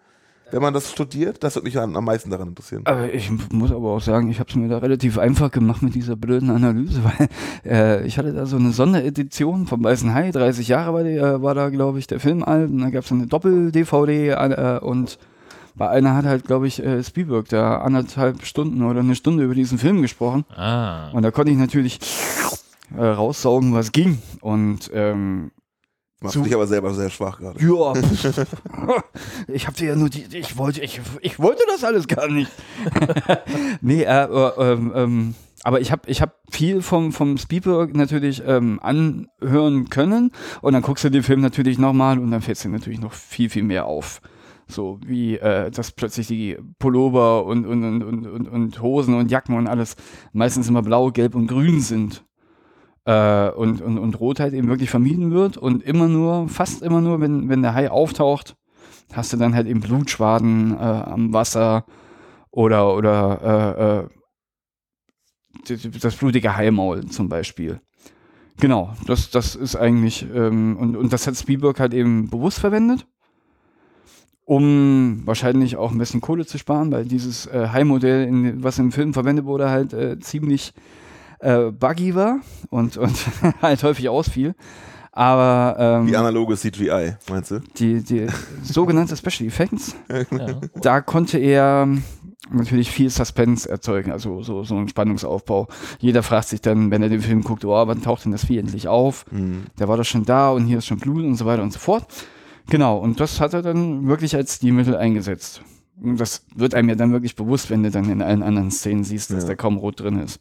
wenn man das studiert? Das würde mich am, am meisten daran interessieren. Aber ich muss aber auch sagen, ich habe es mir da relativ einfach gemacht mit dieser blöden Analyse, weil äh, ich hatte da so eine Sonderedition vom Weißen Hai, 30 Jahre war, die, äh, war da, glaube ich, der Film alt und da gab es eine Doppel-DVD äh, und bei einer hat halt, glaube ich, äh, Spielberg da anderthalb Stunden oder eine Stunde über diesen Film gesprochen Ah. und da konnte ich natürlich äh, raussaugen, was ging und ähm, Machst dich aber selber sehr schwach gerade. ja, ich habe dir ja nur die, ich wollte, ich, ich wollte das alles gar nicht. nee, äh, äh, ähm, aber ich habe ich hab viel vom, vom Spielberg natürlich ähm, anhören können und dann guckst du den Film natürlich nochmal und dann fällt dir natürlich noch viel, viel mehr auf. So wie, äh, dass plötzlich die Pullover und, und, und, und, und Hosen und Jacken und alles meistens immer blau, gelb und grün sind äh, und, und, und Rot halt eben wirklich vermieden wird und immer nur, fast immer nur, wenn, wenn der Hai auftaucht, hast du dann halt eben Blutschwaden äh, am Wasser oder, oder äh, äh, das blutige Haimaul zum Beispiel. Genau, das, das ist eigentlich, ähm, und, und das hat Spielberg halt eben bewusst verwendet, um wahrscheinlich auch ein bisschen Kohle zu sparen, weil dieses äh, Hai-Modell, was im Film verwendet wurde, halt äh, ziemlich äh, buggy war und, und halt häufig ausfiel. Aber ähm, Die analoge CGI, meinst du? die, die sogenannte Special Effects, Ja. da konnte er natürlich viel Suspense erzeugen, also so, so ein Spannungsaufbau. Jeder fragt sich dann, wenn er den Film guckt, oh, wann taucht denn das Vieh endlich auf? Mhm. Der war doch schon da und hier ist schon Blut und so weiter und so fort. Genau, und das hat er dann wirklich als Stilmittel eingesetzt. Und das wird einem ja dann wirklich bewusst, wenn du dann in allen anderen Szenen siehst, dass Ja. da kaum Rot drin ist.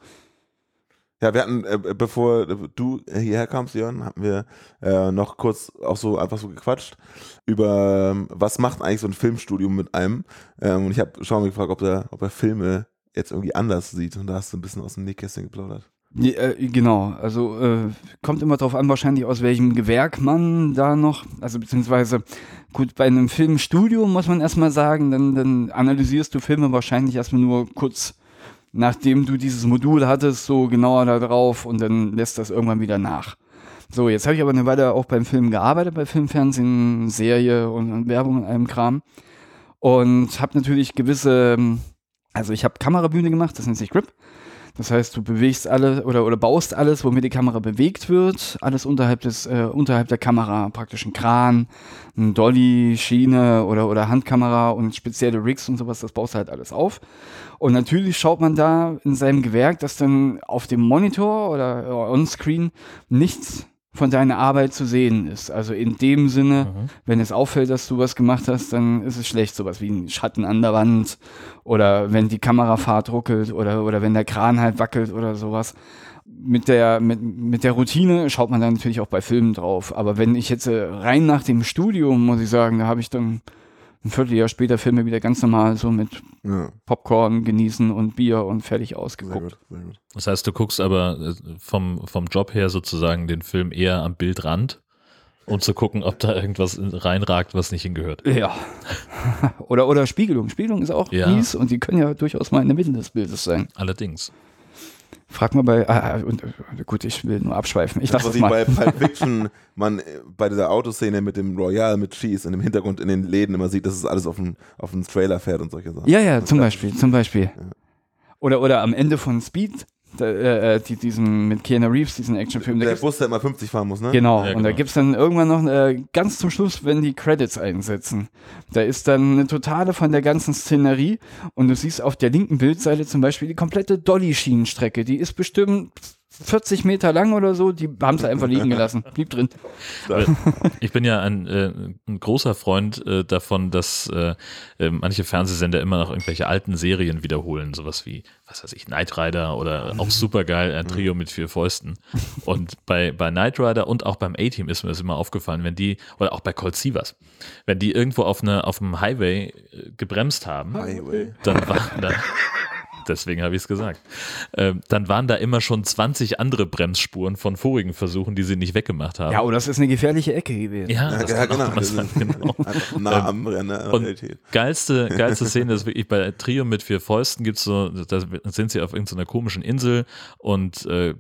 Ja, wir hatten, äh, bevor du hierher kamst, Jörn, hatten wir äh, noch kurz auch so einfach so gequatscht über, ähm, was macht eigentlich so ein Filmstudium mit einem. Ähm, und ich habe schon mal gefragt, ob er, ob er Filme jetzt irgendwie anders sieht. Und da hast du ein bisschen aus dem Nähkästchen geplaudert. Ja, äh, genau, also äh, kommt immer darauf an, wahrscheinlich aus welchem Gewerk man da noch, also beziehungsweise, gut, bei einem Filmstudio muss man erstmal sagen, dann, dann analysierst du Filme wahrscheinlich erstmal nur kurz, nachdem du dieses Modul hattest, so genauer da drauf und dann lässt das irgendwann wieder nach. So, jetzt habe ich aber eine Weile auch beim Film gearbeitet, bei Film, Fernsehen, Serie und, Werbung und allem Kram und habe natürlich gewisse, ähm, also ich habe Kamerabühne gemacht, das nennt sich Grip. Das heißt, du bewegst alle oder, oder baust alles, womit die Kamera bewegt wird, alles unterhalb des, äh, unterhalb der Kamera, praktisch ein Kran, ein Dolly, Schiene oder, oder Handkamera und spezielle Rigs und sowas, das baust du halt alles auf. Und natürlich schaut man da in seinem Gewerk, dass dann auf dem Monitor oder äh, on-screen nichts von deiner Arbeit zu sehen ist. Also in dem Sinne, wenn es auffällt, dass du was gemacht hast, dann ist es schlecht. Sowas wie ein Schatten an der Wand oder wenn die Kamerafahrt ruckelt oder, oder wenn der Kran halt wackelt oder sowas. Mit der, mit, mit der Routine schaut man dann natürlich auch bei Filmen drauf. Aber wenn ich jetzt äh, rein nach dem Studium, muss ich sagen, da habe ich dann ein Vierteljahr später Filme wieder ganz normal so mit Ja, Popcorn genießen und Bier und fertig sehr ausgeguckt. gut, sehr gut. Das heißt, du guckst aber äh, vom, vom Job her sozusagen den Film eher am Bildrand, um zu gucken, ob da irgendwas reinragt, was nicht hingehört. Ja. oder, oder Spiegelung. Spiegelung ist auch Ja. mies und die können ja durchaus mal in der Mitte des Bildes sein. Allerdings. Frag mal bei, ah, ah, und, äh, gut, ich will nur abschweifen. Ich Das, lasse das mal. bei Pulp Fiction, man äh, bei dieser Autoszene mit dem Royal, mit Cheese und im Hintergrund in den Läden immer sieht, dass es alles auf dem auf Trailer fährt und solche Sachen. Ja, ja, zum Beispiel, zum Beispiel. Oder, oder am Ende von Speed, äh, äh, die, diesen mit Keanu Reeves, diesen Actionfilm. Der Bus, der immer 50 fahren muss, ne? genau, Ja, und da genau. gibt es dann irgendwann noch äh, ganz zum Schluss, wenn die Credits einsetzen. Da ist dann eine totale von der ganzen Szenerie und du siehst auf der linken Bildseite zum Beispiel die komplette Dolly-Schienenstrecke. Die ist bestimmt 40 Meter lang oder so, die haben es einfach liegen gelassen. Blieb drin. Ich bin ja ein, äh, ein großer Freund äh, davon, dass äh, äh, manche Fernsehsender immer noch irgendwelche alten Serien wiederholen, sowas wie, was weiß ich, Knight Rider oder auch supergeil, ein Trio mit vier Fäusten. Und bei, bei Knight Rider und auch beim A-Team ist mir das immer aufgefallen, wenn die, oder auch bei Colt Sievers, wenn die irgendwo auf, eine, auf einem Highway äh, gebremst haben, Highway. dann war dann, deswegen habe ich es gesagt, ähm, dann waren da immer schon 20 andere Bremsspuren von vorigen Versuchen, die sie nicht weggemacht haben. Ja, oh, das ist eine gefährliche Ecke gewesen. Ja, Ja, das ja, genau. genau. Nah am an der Und geilste, geilste Szene ist wirklich bei Trio mit vier Fäusten gibt's so, da sind sie auf irgendeiner komischen Insel und äh,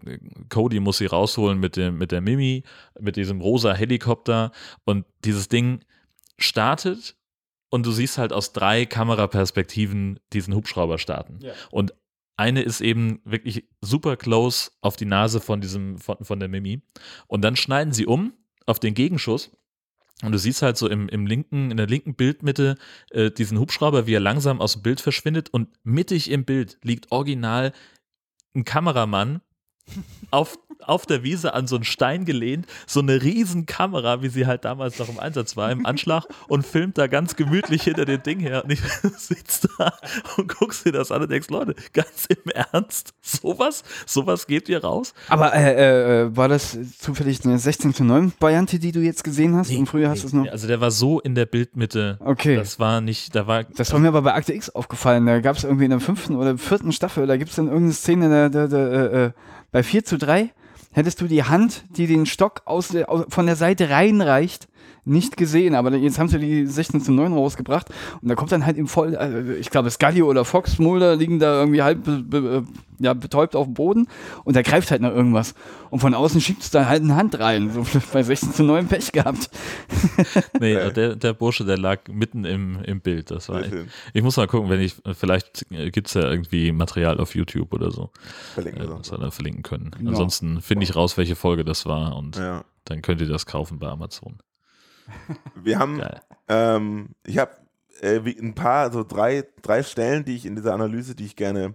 Cody muss sie rausholen mit dem, mit der Mimi, mit diesem rosa Helikopter und dieses Ding startet und du siehst halt aus drei Kameraperspektiven diesen Hubschrauber starten. Und eine ist eben wirklich super close auf die Nase von diesem, von, von der Mimi. Und dann schneiden sie um auf den Gegenschuss. Und du siehst halt so im, im linken, in der linken Bildmitte äh, diesen Hubschrauber, wie er langsam aus dem Bild verschwindet. Und mittig im Bild liegt original ein Kameramann auf, auf der Wiese an so einen Stein gelehnt, so eine riesen Kamera, wie sie halt damals noch im Einsatz war, im Anschlag und filmt da ganz gemütlich hinter dem Ding her. Und ich sitze da und guckst dir das an und denkst, Leute, ganz im Ernst, sowas, sowas geht hier raus? Aber äh, äh, war das zufällig eine 16 zu 9 Variante, die du jetzt gesehen hast? Und früher hast du es noch. Also der war so in der Bildmitte. Okay. Das war nicht, da war. Das war mir aber bei Akte X aufgefallen. Da gab es irgendwie in der fünften oder vierten Staffel, da gibt es dann irgendeine Szene, da, da, da, äh, äh, bei 4 zu 3 hättest du die Hand, die den Stock aus aus, von der Seite reinreicht, nicht gesehen. Aber jetzt haben sie die 16 zu 9 rausgebracht und da kommt dann halt im Voll, äh, ich glaube Scully oder Fox Mulder liegen da irgendwie halb be, be, ja, betäubt auf dem Boden und da greift halt noch irgendwas. Und von außen schiebt es da halt eine Hand rein. So bei 16 zu 9 Pech gehabt. Nee, der, der Bursche, der lag mitten im, im Bild. Das war schön. ich muss mal gucken, wenn ich, vielleicht gibt es ja irgendwie Material auf YouTube oder so, Verlinken äh, so. wir da verlinken können. Ja. Ansonsten finde ich raus, welche Folge das war und Ja. dann könnt ihr das kaufen bei Amazon. Wir haben, ähm, ich habe äh, ein paar, so drei, drei Stellen, die ich in dieser Analyse, die ich gerne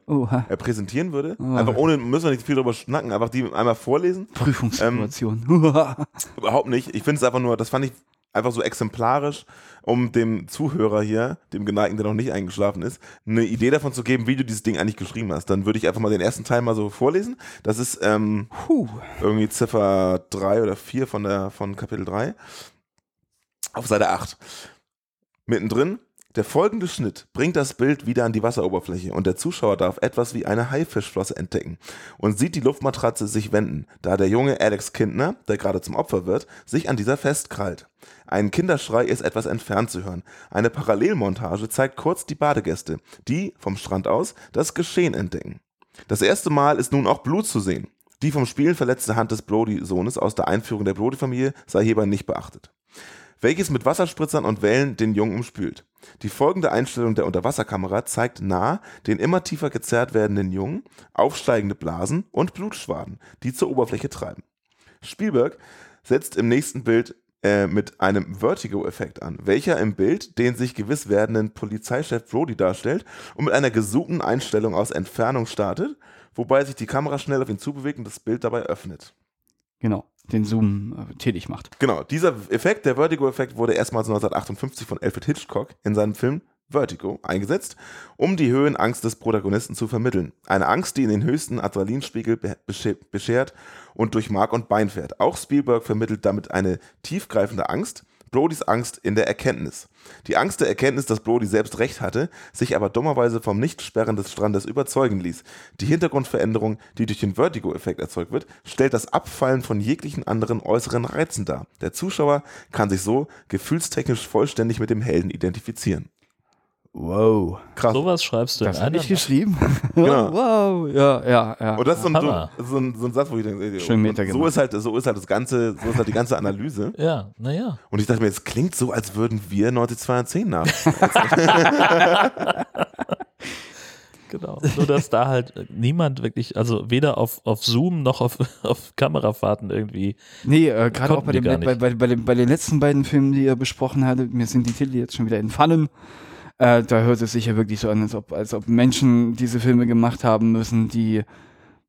äh, präsentieren würde. Oh. Einfach ohne, müssen wir nicht viel drüber schnacken, einfach die einmal vorlesen. Prüfungssituation. Überhaupt nicht. Ich finde es einfach nur, das fand ich einfach so exemplarisch, um dem Zuhörer hier, dem Geneigten, der noch nicht eingeschlafen ist, eine Idee davon zu geben, wie du dieses Ding eigentlich geschrieben hast. Dann würde ich einfach mal den ersten Teil mal so vorlesen. Das ist ähm, irgendwie Ziffer 3 oder 4 von, der, von Kapitel 3. Auf Seite 8. Mittendrin, der folgende Schnitt bringt das Bild wieder an die Wasseroberfläche und der Zuschauer darf etwas wie eine Haifischflosse entdecken und sieht die Luftmatratze sich wenden, da der junge Alex Kindner, der gerade zum Opfer wird, sich an dieser festkrallt. Ein Kinderschrei ist etwas entfernt zu hören. Eine Parallelmontage zeigt kurz die Badegäste, die vom Strand aus das Geschehen entdecken. Das erste Mal ist nun auch Blut zu sehen. Die vom Spielen verletzte Hand des Brody-Sohnes aus der Einführung der Brody-Familie sei hierbei nicht beachtet. Welches mit Wasserspritzern und Wellen den Jungen umspült. Die folgende Einstellung der Unterwasserkamera zeigt nah den immer tiefer gezerrt werdenden Jungen, aufsteigende Blasen und Blutschwaden, die zur Oberfläche treiben. Spielberg setzt im nächsten Bild äh, mit einem Vertigo-Effekt an, welcher im Bild den sich gewiss werdenden Polizeichef Brody darstellt und mit einer gezoomten Einstellung aus Entfernung startet, wobei sich die Kamera schnell auf ihn zubewegt und das Bild dabei öffnet. Genau, den Zoom äh, tätig macht. Genau, dieser Effekt, der Vertigo-Effekt, wurde erstmals 1958 von Alfred Hitchcock in seinem Film Vertigo eingesetzt, um die Höhenangst des Protagonisten zu vermitteln. Eine Angst, die in den höchsten Adrenalinspiegel be- besche- beschert und durch Mark und Bein fährt. Auch Spielberg vermittelt damit eine tiefgreifende Angst, Brodys Angst in der Erkenntnis. Die Angst der Erkenntnis, dass Brody selbst recht hatte, sich aber dummerweise vom Nichtsperren des Strandes überzeugen ließ. Die Hintergrundveränderung, die durch den Vertigo-Effekt erzeugt wird, stellt das Abfallen von jeglichen anderen äußeren Reizen dar. Der Zuschauer kann sich so gefühlstechnisch vollständig mit dem Helden identifizieren. Wow. Krass. Sowas schreibst du Das habe ich geschrieben. Genau. wow. Ja, ja, ja. Und das ist so ein, so, so, ein, so ein Satz, wo ich denke, Schön Meter so ist halt, so ist halt das ganze, so ist halt die ganze Analyse. Ja, naja. Und ich dachte mir, es klingt so, als würden wir 1910 nach. Genau. Nur, dass da halt niemand wirklich, also weder auf, auf Zoom noch auf, auf Kamerafahrten irgendwie. Nee, äh, gerade auch bei, dem, bei, bei, bei, den, bei den letzten beiden Filmen, die ihr besprochen hattet, mir sind die Titel jetzt schon wieder entfallen. Äh, da hört es sich ja wirklich so an, als ob, als ob Menschen diese Filme gemacht haben müssen, die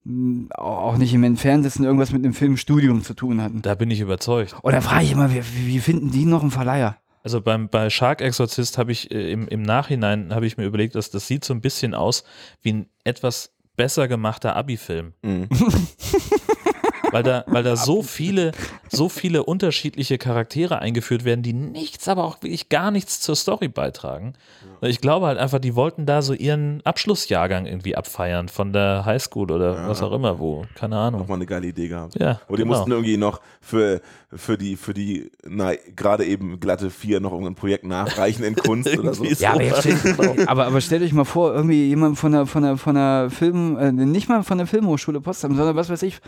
mh, auch nicht im Entferntesten irgendwas mit einem Filmstudium zu tun hatten. Da bin ich überzeugt. Und da frage ich immer, wie, wie finden die noch einen Verleiher? Also beim, bei Shark Exorcist habe ich äh, im, im Nachhinein habe ich mir überlegt, dass das sieht so ein bisschen aus wie ein etwas besser gemachter Abi-Film. Mhm. weil da, weil da so viele, so viele unterschiedliche Charaktere eingeführt werden, die nichts, aber auch wirklich gar nichts zur Story beitragen. Ich glaube halt einfach, die wollten da so ihren Abschlussjahrgang irgendwie abfeiern von der Highschool oder Ja. was auch immer wo. Keine Ahnung. Nochmal eine geile Idee gehabt. Ja, Und die genau. mussten irgendwie noch für, für die, für die, na, gerade eben glatte vier noch irgendein Projekt nachreichen in Kunst oder so. Ja, aber, jetzt stell, aber, aber stellt euch mal vor, irgendwie jemand von der, von der, von der Film, äh, nicht mal von der Filmhochschule Potsdam, sondern was weiß ich,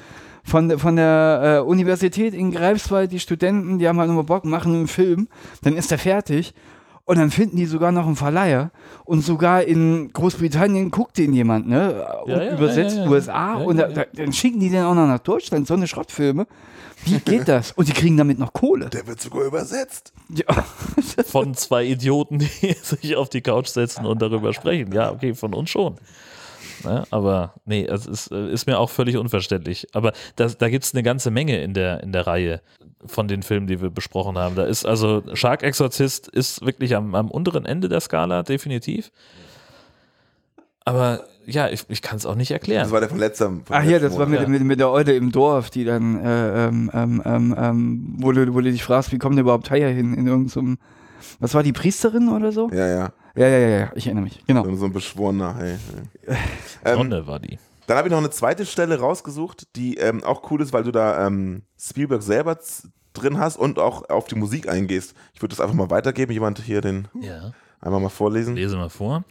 von, von der äh, Universität in Greifswald, die Studenten, die haben halt nochmal Bock, machen einen Film, dann ist der fertig. Und dann finden die sogar noch einen Verleiher. Und sogar in Großbritannien guckt den jemand, ne? Ja, ja, übersetzt ja, ja, ja. USA. Ja, und da, da, dann schicken die den auch noch nach Deutschland, so eine Schrottfilme. Wie geht das? Und die kriegen damit noch Kohle. Der wird sogar übersetzt. Ja. von zwei Idioten, die sich auf die Couch setzen und darüber sprechen. Ja, okay, von uns schon. Ne? Aber nee, es ist, ist mir auch völlig unverständlich. Aber das, da gibt es eine ganze Menge in der, in der Reihe von den Filmen, die wir besprochen haben. Da ist also Shark Exorcist ist wirklich am, am unteren Ende der Skala, definitiv. Aber ja, ich, ich kann es auch nicht erklären. Das war der von letztem. Von Ach ja, das war mit, Monat. mit, mit der Eule im Dorf, die dann, äh, ähm, ähm, ähm, ähm, wo, du, wo du dich fragst, wie kommt der überhaupt Haier hin in irgendeinem, was war die Priesterin oder so? Ja, ja. Ja, ja, ja, ja, ich erinnere mich, genau. So so ein beschworener Hai. Ähm, Sonne war die. Dann habe ich noch eine zweite Stelle rausgesucht, die ähm, auch cool ist, weil du da ähm, Spielberg selber drin hast und auch auf die Musik eingehst. Ich würde das einfach mal weitergeben. Jemand hier den Ja. einmal mal vorlesen. Lese mal vor.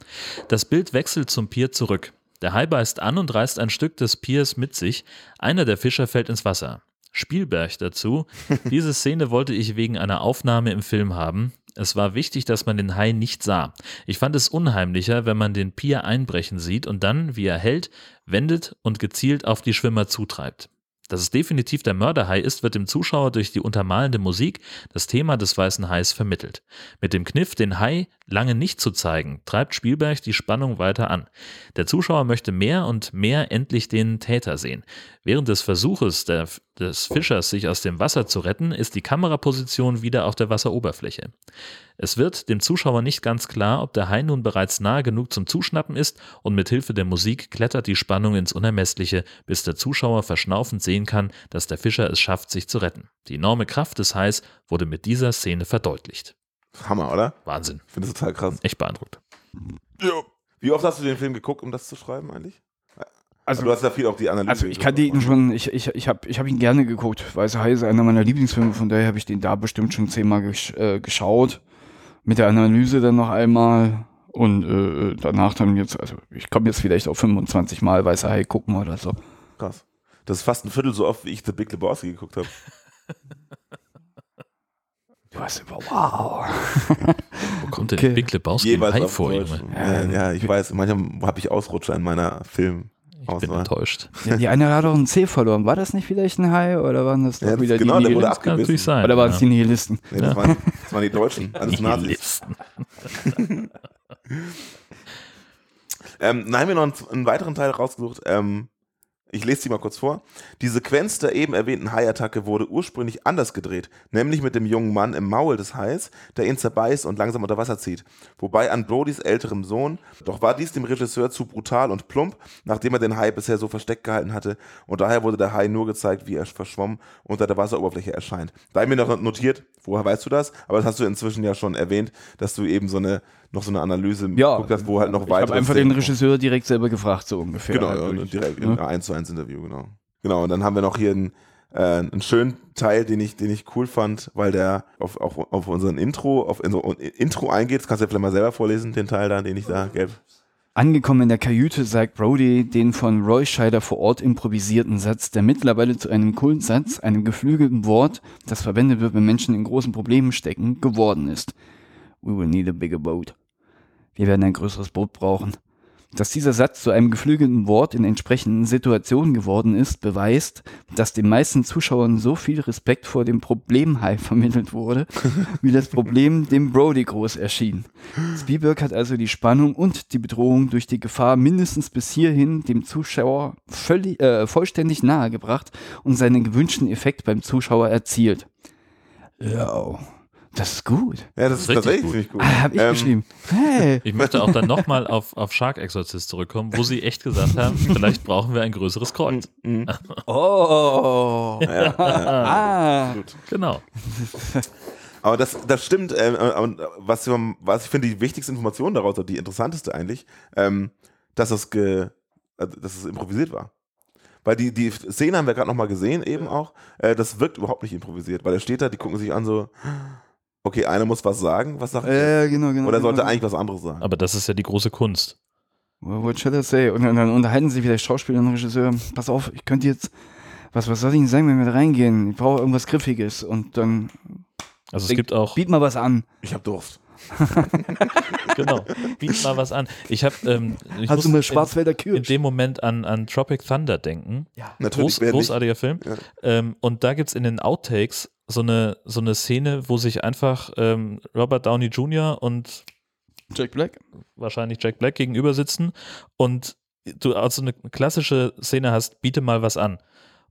Das Bild wechselt zum Pier zurück. Der Hai beißt an und reißt ein Stück des Piers mit sich. Einer der Fischer fällt ins Wasser. Spielberg dazu. Diese Szene wollte ich wegen einer Aufnahme im Film haben. Es war wichtig, dass man den Hai nicht sah. Ich fand es unheimlicher, wenn man den Pier einbrechen sieht und dann, wie er hält, wendet und gezielt auf die Schwimmer zutreibt. Dass es definitiv der Mörderhai ist, wird dem Zuschauer durch die untermalende Musik das Thema des weißen Hais vermittelt. Mit dem Kniff, den Hai lange nicht zu zeigen, treibt Spielberg die Spannung weiter an. Der Zuschauer möchte mehr und mehr endlich den Täter sehen. Während des Versuches der, des Fischers, sich aus dem Wasser zu retten, ist die Kameraposition wieder auf der Wasseroberfläche. Es wird dem Zuschauer nicht ganz klar, ob der Hai nun bereits nahe genug zum Zuschnappen ist und mit Hilfe der Musik klettert die Spannung ins Unermessliche, bis der Zuschauer verschnaufend sehen kann, dass der Fischer es schafft, sich zu retten. Die enorme Kraft des Hais wurde mit dieser Szene verdeutlicht. Hammer, oder? Wahnsinn. Ich finde das total krass. Echt beeindruckt. Wie oft hast du den Film geguckt, um das zu schreiben eigentlich? Also, du hast ja viel auch die Analyse. also ich kannte ihn schon, ich, ich, ich habe ich hab ihn gerne geguckt. Weiße Hai ist einer meiner Lieblingsfilme, von daher habe ich den da bestimmt schon zehnmal gesch äh, geschaut. Mit der Analyse dann noch einmal und äh, danach dann jetzt, also ich komme jetzt vielleicht auf 25 Mal Weiße Hai gucken oder so. Krass. Das ist fast ein Viertel so oft, wie ich The Big Lebowski geguckt habe. Du hast über, wow. Wo kommt Okay. denn Big Lebowski im Hai auf vor? Ja, ja, ich weiß. Manchmal habe ich Ausrutscher in meiner Film. Ich bin enttäuscht. Ja, die eine hat auch einen C verloren. War das nicht vielleicht ein Hai oder waren das Ja, das- wieder genau, die der wurde Nihilisten? Kann natürlich abgebissen. sein. Oder waren es ja. die Nihilisten? Nee, das, waren, das waren die Deutschen, alles Nazis. Nihilisten. Ähm, dann haben wir noch einen, einen weiteren Teil rausgesucht. Ähm, ich lese sie mal kurz vor. Die Sequenz der eben erwähnten Haiattacke wurde ursprünglich anders gedreht, nämlich mit dem jungen Mann im Maul des Hais, der ihn zerbeißt und langsam unter Wasser zieht. Wobei an Brodys älterem Sohn, doch war dies dem Regisseur zu brutal und plump, nachdem er den Hai bisher so versteckt gehalten hatte und daher wurde der Hai nur gezeigt, wie er verschwommen unter der Wasseroberfläche erscheint. Da ich mir noch notiert, woher weißt du das? Aber das hast du inzwischen ja schon erwähnt, dass du eben so eine, noch so eine Analyse Ja, geguckt hast, wo halt noch Ich weitere habe einfach den Regisseur direkt selber gefragt, so ungefähr. Genau, Also ja, ich- direkt ne? in einem 1 zu 1 Interview, genau. Genau, und dann haben wir noch hier einen, äh, einen schönen Teil, den ich, den ich cool fand, weil der auf, auf, auf unseren Intro, auf unser Intro eingeht. Das kannst du ja vielleicht mal selber vorlesen, den Teil da, den ich da gelb. Angekommen in der Kajüte sagt Brody den von Roy Scheider vor Ort improvisierten Satz, der mittlerweile zu einem Kultsatz, einem geflügelten Wort, das verwendet wird, wenn Menschen in großen Problemen stecken, geworden ist. We will need a bigger boat. Wir werden ein größeres Boot brauchen. Dass dieser Satz zu einem geflügelten Wort in entsprechenden Situationen geworden ist, beweist, dass den meisten Zuschauern so viel Respekt vor dem Problemhai vermittelt wurde, wie das Problem dem Brody groß erschien. Spielberg hat also die Spannung und die Bedrohung durch die Gefahr mindestens bis hierhin dem Zuschauer völlig, äh, vollständig nahegebracht und seinen gewünschten Effekt beim Zuschauer erzielt. Ja, das ist gut. Ja, das ist Richtig tatsächlich gut. ziemlich gut. Ah, hab ich Ähm, geschrieben. Hey. Ich möchte auch dann nochmal auf, auf Shark Exorcist zurückkommen, wo sie echt gesagt haben, vielleicht brauchen wir ein größeres Kreuz. Oh. ah. Genau. Aber das, das stimmt. Äh, und was, was ich finde, die wichtigste Information daraus, oder die interessanteste eigentlich, ähm, dass es, ge, also, dass es improvisiert war. Weil die, die Szene haben wir gerade nochmal gesehen, eben auch. Äh, das wirkt überhaupt nicht improvisiert, weil er steht da, die gucken sich an so, okay, einer muss was sagen, was sagt er? Äh, genau, genau. Oder er sollte genau. eigentlich was anderes sagen. Aber das ist ja die große Kunst. Well, What should I say? Und dann, unterhalten sich wieder Schauspieler und Regisseur. Pass auf, ich könnte jetzt. Was, was soll ich denn sagen, wenn wir da reingehen? Ich brauche irgendwas Griffiges. Und dann Also es Denk- gibt auch, biet mal was an. Ich habe Durst. genau, biet mal was an. Ich habe, ähm, ich Hast du mal Schwarzwälder in, in Kirsch? dem Moment an, an Tropic Thunder denken. Natürlich, Groß, großartiger Film. Ja. Ähm, und da gibt es in den Outtakes so eine, so eine Szene, wo sich einfach ähm, Robert Downey Jr. und Jack Black? wahrscheinlich Jack Black gegenüber sitzen und du also eine klassische Szene hast, biete mal was an.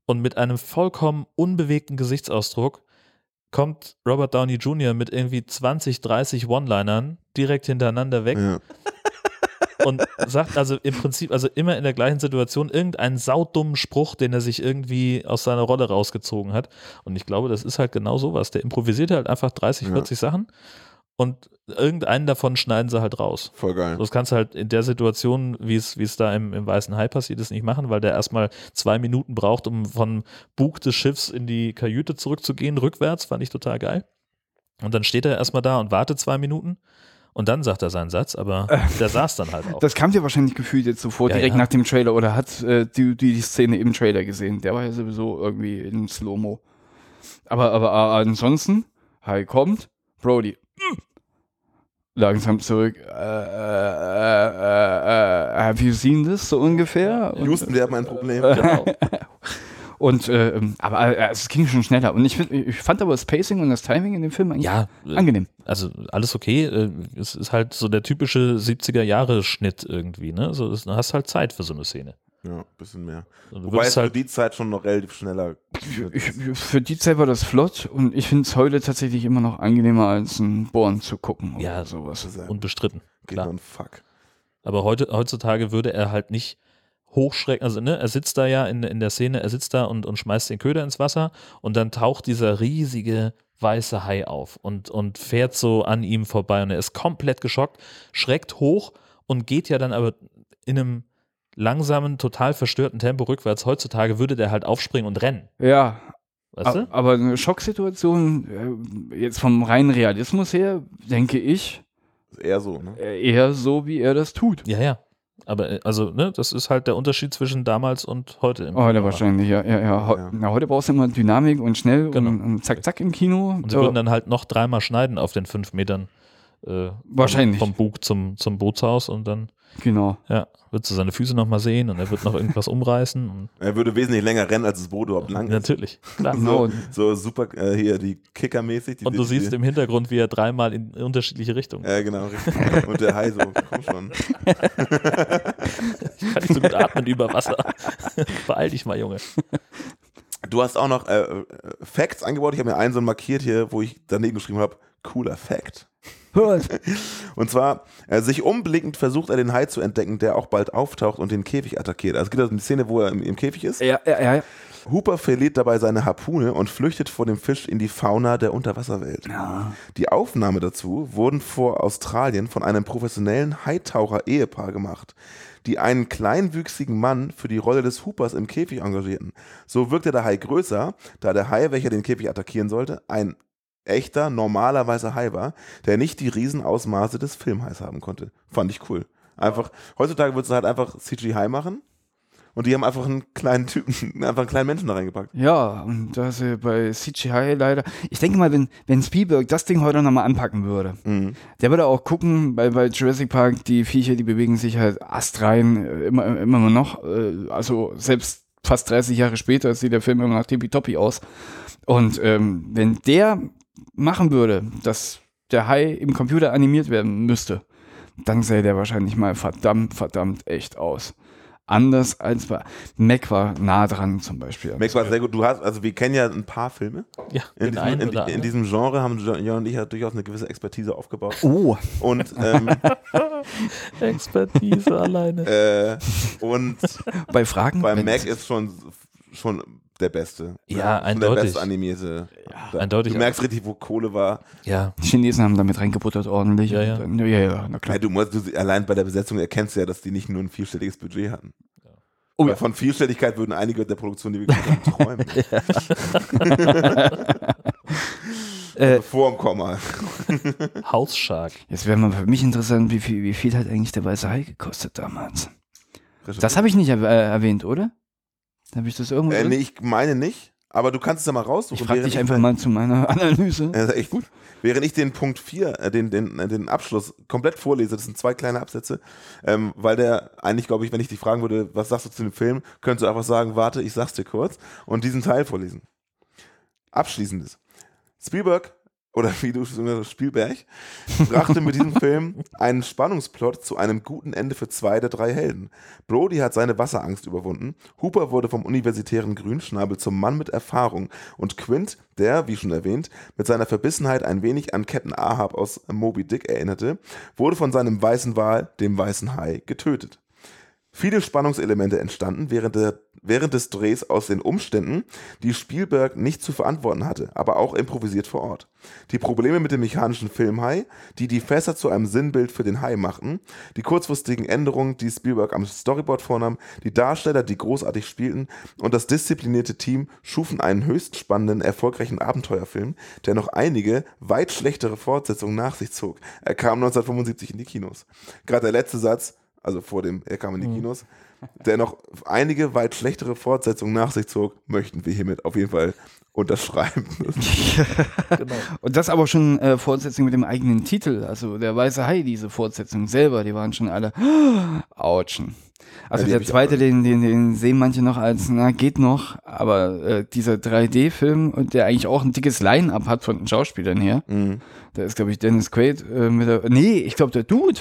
Und mit einem vollkommen unbewegten Gesichtsausdruck kommt Robert Downey Jr. mit irgendwie 20, 30 One-Linern direkt hintereinander weg Ja. und sagt also im Prinzip, also immer in der gleichen Situation irgendeinen saudummen Spruch, den er sich irgendwie aus seiner Rolle rausgezogen hat. Und ich glaube, das ist halt genau sowas. Der improvisiert halt einfach 30, Ja. 40 Sachen und irgendeinen davon schneiden sie halt raus. Voll geil. Das kannst du halt in der Situation, wie es, wie es da im, im Weißen Hai passiert ist, nicht machen, weil der erstmal zwei Minuten braucht, um von Bug des Schiffs in die Kajüte zurückzugehen, rückwärts, fand ich total geil. Und dann steht er erstmal da und wartet zwei Minuten und dann sagt er seinen Satz, aber der saß dann halt auch. Das kam dir wahrscheinlich gefühlt jetzt sofort Ja, direkt ja. nach dem Trailer oder hat äh, die, die die Szene im Trailer gesehen? Der war ja sowieso irgendwie in Slow-Mo. Aber, aber äh, ansonsten, Hi kommt, Brody. Langsam zurück. Äh, äh, äh, äh, have you seen this? So ungefähr. Und, Houston, wir haben ein Problem. genau. und äh, aber äh, es ging schon schneller. Und ich, find, ich fand aber das Pacing und das Timing in dem Film eigentlich Ja, äh, angenehm. also alles okay. äh, Es ist halt so der typische 70er-Jahre-Schnitt irgendwie, ne? So, du hast halt Zeit für so eine Szene. Ja, bisschen mehr. Und Du Wobei es würdest für halt, die Zeit schon noch relativ schneller. Ich, für die Zeit war das flott und ich finde es heute tatsächlich immer noch angenehmer als ein Born zu gucken oder Ja, sowas. unbestritten. Klar. Klar. Und fuck. Aber heute, heutzutage würde er halt nicht hochschrecken. Also, ne, er sitzt da ja in, in der Szene, er sitzt da und, und schmeißt den Köder ins Wasser und dann taucht dieser riesige weiße Hai auf und, und fährt so an ihm vorbei und er ist komplett geschockt, schreckt hoch und geht ja dann aber in einem langsamen, total verstörten Tempo rückwärts. Heutzutage würde der halt aufspringen und rennen. Ja, Weißt du? aber eine Schocksituation, äh, jetzt vom reinen Realismus her, denke ich, eher so, ne? äh, eher so, wie er das tut. Ja, ja. Aber äh, also, ne, das ist halt der Unterschied zwischen damals und heute. Im Heute Kino. wahrscheinlich, ja. ja, ja. Na, heute brauchst du immer Dynamik und schnell Genau. und, und zack, zack im Kino. Und sie würden dann halt noch dreimal schneiden auf den fünf Metern. Äh, Wahrscheinlich. Vom Bug zum, zum Bootshaus und dann, genau. ja, würdest du seine Füße nochmal sehen und er wird noch irgendwas umreißen. Und, Er würde wesentlich länger rennen, als das Boot überhaupt lang ist. natürlich, klar. Genau. So, so super, äh, hier die Kicker-mäßig. die- Und du die- siehst die, im Hintergrund, wie er dreimal in unterschiedliche Richtungen. Ja, genau, richtig. Und der Hai so, komm schon. Ich kann nicht so gut atmen über Wasser. Beeil dich mal, Junge. Du hast auch noch äh, äh, Facts eingebaut. Ich habe mir einen so markiert hier, wo ich daneben geschrieben habe, cooler Fact. Und zwar, äh, sich umblickend versucht er den Hai zu entdecken, der auch bald auftaucht und den Käfig attackiert. Also es gibt also eine Szene, wo er im, im Käfig ist. Ja, ja, ja. Hooper verliert dabei seine Harpune und flüchtet vor dem Fisch in die Fauna der Unterwasserwelt. Die Aufnahme dazu wurden vor Australien von einem professionellen Haitaucher-Ehepaar gemacht, die einen kleinwüchsigen Mann für die Rolle des Hoopers im Käfig engagierten. So wirkte der Hai größer, da der Hai, welcher den Käfig attackieren sollte, ein echter, normalerweise Hai war, der nicht die Riesenausmaße des Filmhais haben konnte. Fand ich cool. Einfach, heutzutage würdest du halt einfach CGI machen und die haben einfach einen kleinen Typen, einfach einen kleinen Menschen da reingepackt. Ja, und da ist ja bei CGI leider. Ich denke mal, wenn, wenn Spielberg das Ding heute nochmal anpacken würde, Mhm. der würde auch gucken, bei, bei Jurassic Park, die Viecher, die bewegen sich halt astrein, äh, immer, immer noch. äh, Also selbst fast 30 Jahre später sieht der Film immer noch tippitoppi aus. Und ähm, wenn der machen würde, dass der Hai im Computer animiert werden müsste, dann sähe der wahrscheinlich mal verdammt, verdammt echt aus. Anders als bei Mac war nah dran zum Beispiel. Max war sehr gut. Du hast, also wir kennen ja ein paar Filme. Ja, In, diesem, einen in, oder in anderen. diesem Genre haben Jörn und ich ja durchaus eine gewisse Expertise aufgebaut. Oh, Und, ähm, Expertise alleine. äh, und bei Fragen? bei Mac ist schon, schon der Beste. Ja, Schon eindeutig. Der beste animierte. Da- eindeutig. Du merkst richtig, wo Kohle war. Ja, Die Chinesen haben damit reingebuttert ordentlich. Ja, ja. Dann- ja, ja, na klar. Ja, du musst, du, allein bei der Besetzung erkennst du ja, dass die nicht nur ein vierstelliges Budget hatten. Oh ja. Von Vierstelligkeit würden einige der Produktionen, die wir haben, träumen. Äh, Vor dem Komma. Hausshark. Jetzt wäre mal für mich interessant, wie viel, wie viel hat eigentlich der weiße Hai gekostet damals? Das habe ich nicht äh, erwähnt, oder? Habe ich das irgendwo? äh, nee, ich meine nicht, aber du kannst es ja mal raussuchen. ich frage dich einfach mal zu meiner Analyse. Das ist echt gut. Während ich den Punkt 4, äh, den, den, den Abschluss komplett vorlese, das sind zwei kleine Absätze, ähm, weil der eigentlich, glaube ich, wenn ich dich fragen würde, was sagst du zu dem Film, könntest du einfach sagen, warte, ich sag's dir kurz und diesen Teil vorlesen. Abschließendes. Spielberg, oder wie du schon gesagt hast, Spielberg, brachte mit diesem Film einen Spannungsplot zu einem guten Ende für zwei der drei Helden. Brody hat seine Wasserangst überwunden, Hooper wurde vom universitären Grünschnabel zum Mann mit Erfahrung und Quint, der, wie schon erwähnt, mit seiner Verbissenheit ein wenig an Captain Ahab aus Moby Dick erinnerte, wurde von seinem weißen Wal, dem weißen Hai, getötet. Viele Spannungselemente entstanden während, der, während des Drehs aus den Umständen, die Spielberg nicht zu verantworten hatte, aber auch improvisiert vor Ort. Die Probleme mit dem mechanischen Filmhai, die die Fässer zu einem Sinnbild für den Hai machten, die kurzfristigen Änderungen, die Spielberg am Storyboard vornahm, die Darsteller, die großartig spielten und das disziplinierte Team schufen einen höchst spannenden, erfolgreichen Abenteuerfilm, der noch einige weit schlechtere Fortsetzungen nach sich zog. Er kam 1975 in die Kinos. Gerade der letzte Satz, also vor dem, er kam in die Kinos, der noch einige weit schlechtere Fortsetzungen nach sich zog, möchten wir hiermit auf jeden Fall unterschreiben. Und das aber schon äh, Fortsetzung mit dem eigenen Titel. Also der weiße Hai, diese Fortsetzung selber, die waren schon alle Autschen. Also Ja, der zweite, den, den, den sehen manche noch als, na, geht noch, aber äh, dieser 3D-Film, und der eigentlich auch ein dickes Line-Up hat von den Schauspielern her, Mhm. da ist, glaube ich, Dennis Quaid äh, mit der, nee, ich glaube, der Dude.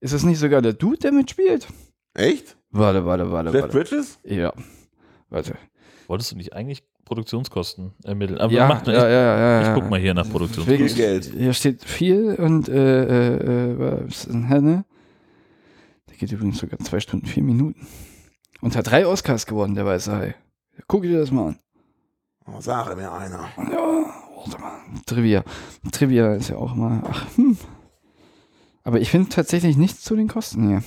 Ist es nicht sogar der Dude, der mitspielt? Echt? Warte, warte, warte, Jeff warte. Bridges? Ja, warte. Wolltest du nicht eigentlich Produktionskosten ermitteln? Aber Ja, mach, ja, ja, ja, ich, ja. ich guck mal hier nach Viel Produktionskosten. Geld. Hier steht viel und äh, äh, äh, was ist denn, hä, ne? Der geht übrigens sogar zwei Stunden, vier Minuten. Und hat drei Oscars gewonnen, der weiße Hai. Guck dir das mal an. Oh, sage mir einer. Ja, warte mal. Trivia. Trivia ist ja auch mal. Ach, hm. Aber ich finde tatsächlich nichts zu den Kosten hier.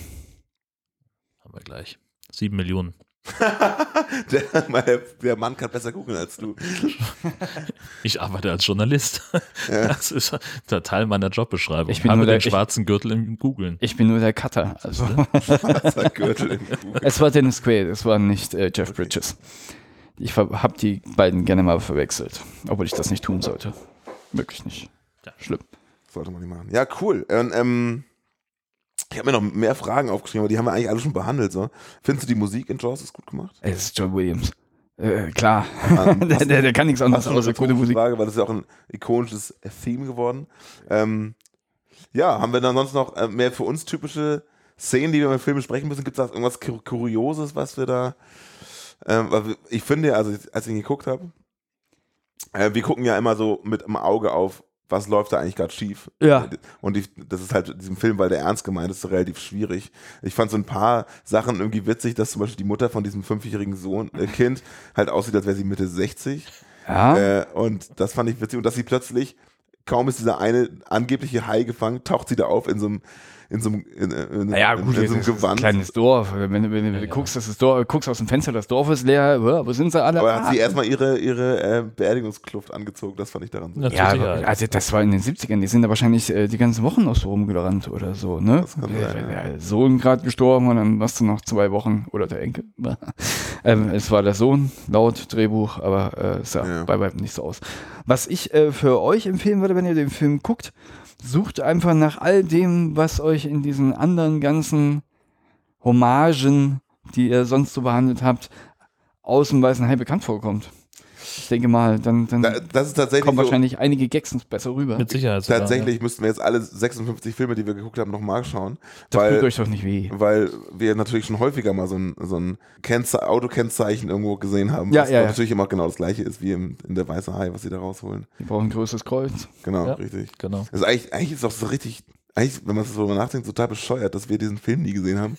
Haben wir gleich. Sieben Millionen. der, der Mann kann besser googeln als du. Ich arbeite als Journalist. Das ist der Teil meiner Jobbeschreibung. Ich bin Habe nur der- den schwarzen Gürtel im Googlen. Ich bin nur der Cutter. Also. Schwarzer Gürtel im es war Dennis Quaid, es war nicht äh, Jeff Bridges. Ich habe die beiden gerne mal verwechselt. Obwohl ich das nicht tun sollte. Wirklich nicht. Ja. Schlimm. Sollte man nicht machen. Ja, cool. Und, ähm, ich habe mir noch mehr Fragen aufgeschrieben, aber die haben wir eigentlich alle schon behandelt. So. Findest du die Musik in Jaws ist gut gemacht? Das ist John Williams. Äh, klar. Ah, der, der, der kann nichts anderes außer gute Musik. Frage, weil das ist ja auch ein ikonisches Theme geworden. Ähm, ja, haben wir dann sonst noch äh, mehr für uns typische Szenen, die wir im Film besprechen müssen? Gibt es da irgendwas Kur Kurioses, was wir da. Ähm, ich finde, also als ich ihn geguckt habe, äh, wir gucken ja immer so mit dem Auge auf, was läuft da eigentlich gerade schief. Ja. Und ich, das ist halt in diesem Film, weil der ernst gemeint ist, relativ schwierig. Ich fand so ein paar Sachen irgendwie witzig, dass zum Beispiel die Mutter von diesem fünfjährigen Sohn, äh, Kind halt aussieht, als wäre sie Mitte 60. Ja. Äh, und das fand ich witzig. Und dass sie plötzlich kaum ist dieser eine angebliche Hai gefangen, taucht sie da auf in so einem in so einem, in, in, Naja, in, gut, in so einem Gewand. kleines Dorf. Wenn, du- wenn, du guckst, dass das Dorf, guckst aus dem Fenster, das Dorf ist leer, ja, wo sind sie alle? Aber hat Ah. sie erstmal ihre, ihre äh, Beerdigungskluft angezogen, das fand ich daran so. Ja, Ja, also das war in den 70ern, die sind da wahrscheinlich äh, die ganzen Wochen noch so rumgerannt oder so, ne? Das kann sein, der, der Sohn gerade gestorben und dann warst du noch zwei Wochen, oder der Enkel. ähm, es war der Sohn, laut Drehbuch, aber äh, es sah Ja. bei weitem nicht so aus. Was ich äh, für euch empfehlen würde, wenn ihr den Film guckt, sucht einfach nach all dem, was euch in diesen anderen ganzen Hommagen, die ihr sonst so behandelt habt, aus dem Weißen Hai bekannt vorkommt. Ich denke mal, dann, dann Da, das ist tatsächlich kommen so, wahrscheinlich einige Gags besser rüber. Mit Sicherheit. sogar, tatsächlich müssten wir jetzt alle 56 Filme, die wir geguckt haben, nochmal schauen. Das tut weil, euch doch nicht weh. weil wir natürlich schon häufiger mal so ein, so ein Kennze Autokennzeichen irgendwo gesehen haben, Ja, was ja, ja. natürlich immer genau das gleiche ist wie im, in der Weiße Hai, was sie da rausholen. Wir brauchen ein größeres Kreuz. Genau, Ja. richtig. Ja, genau. Also eigentlich, eigentlich ist doch so richtig, eigentlich, wenn man so drüber nachdenkt, total bescheuert, dass wir diesen Film nie gesehen haben.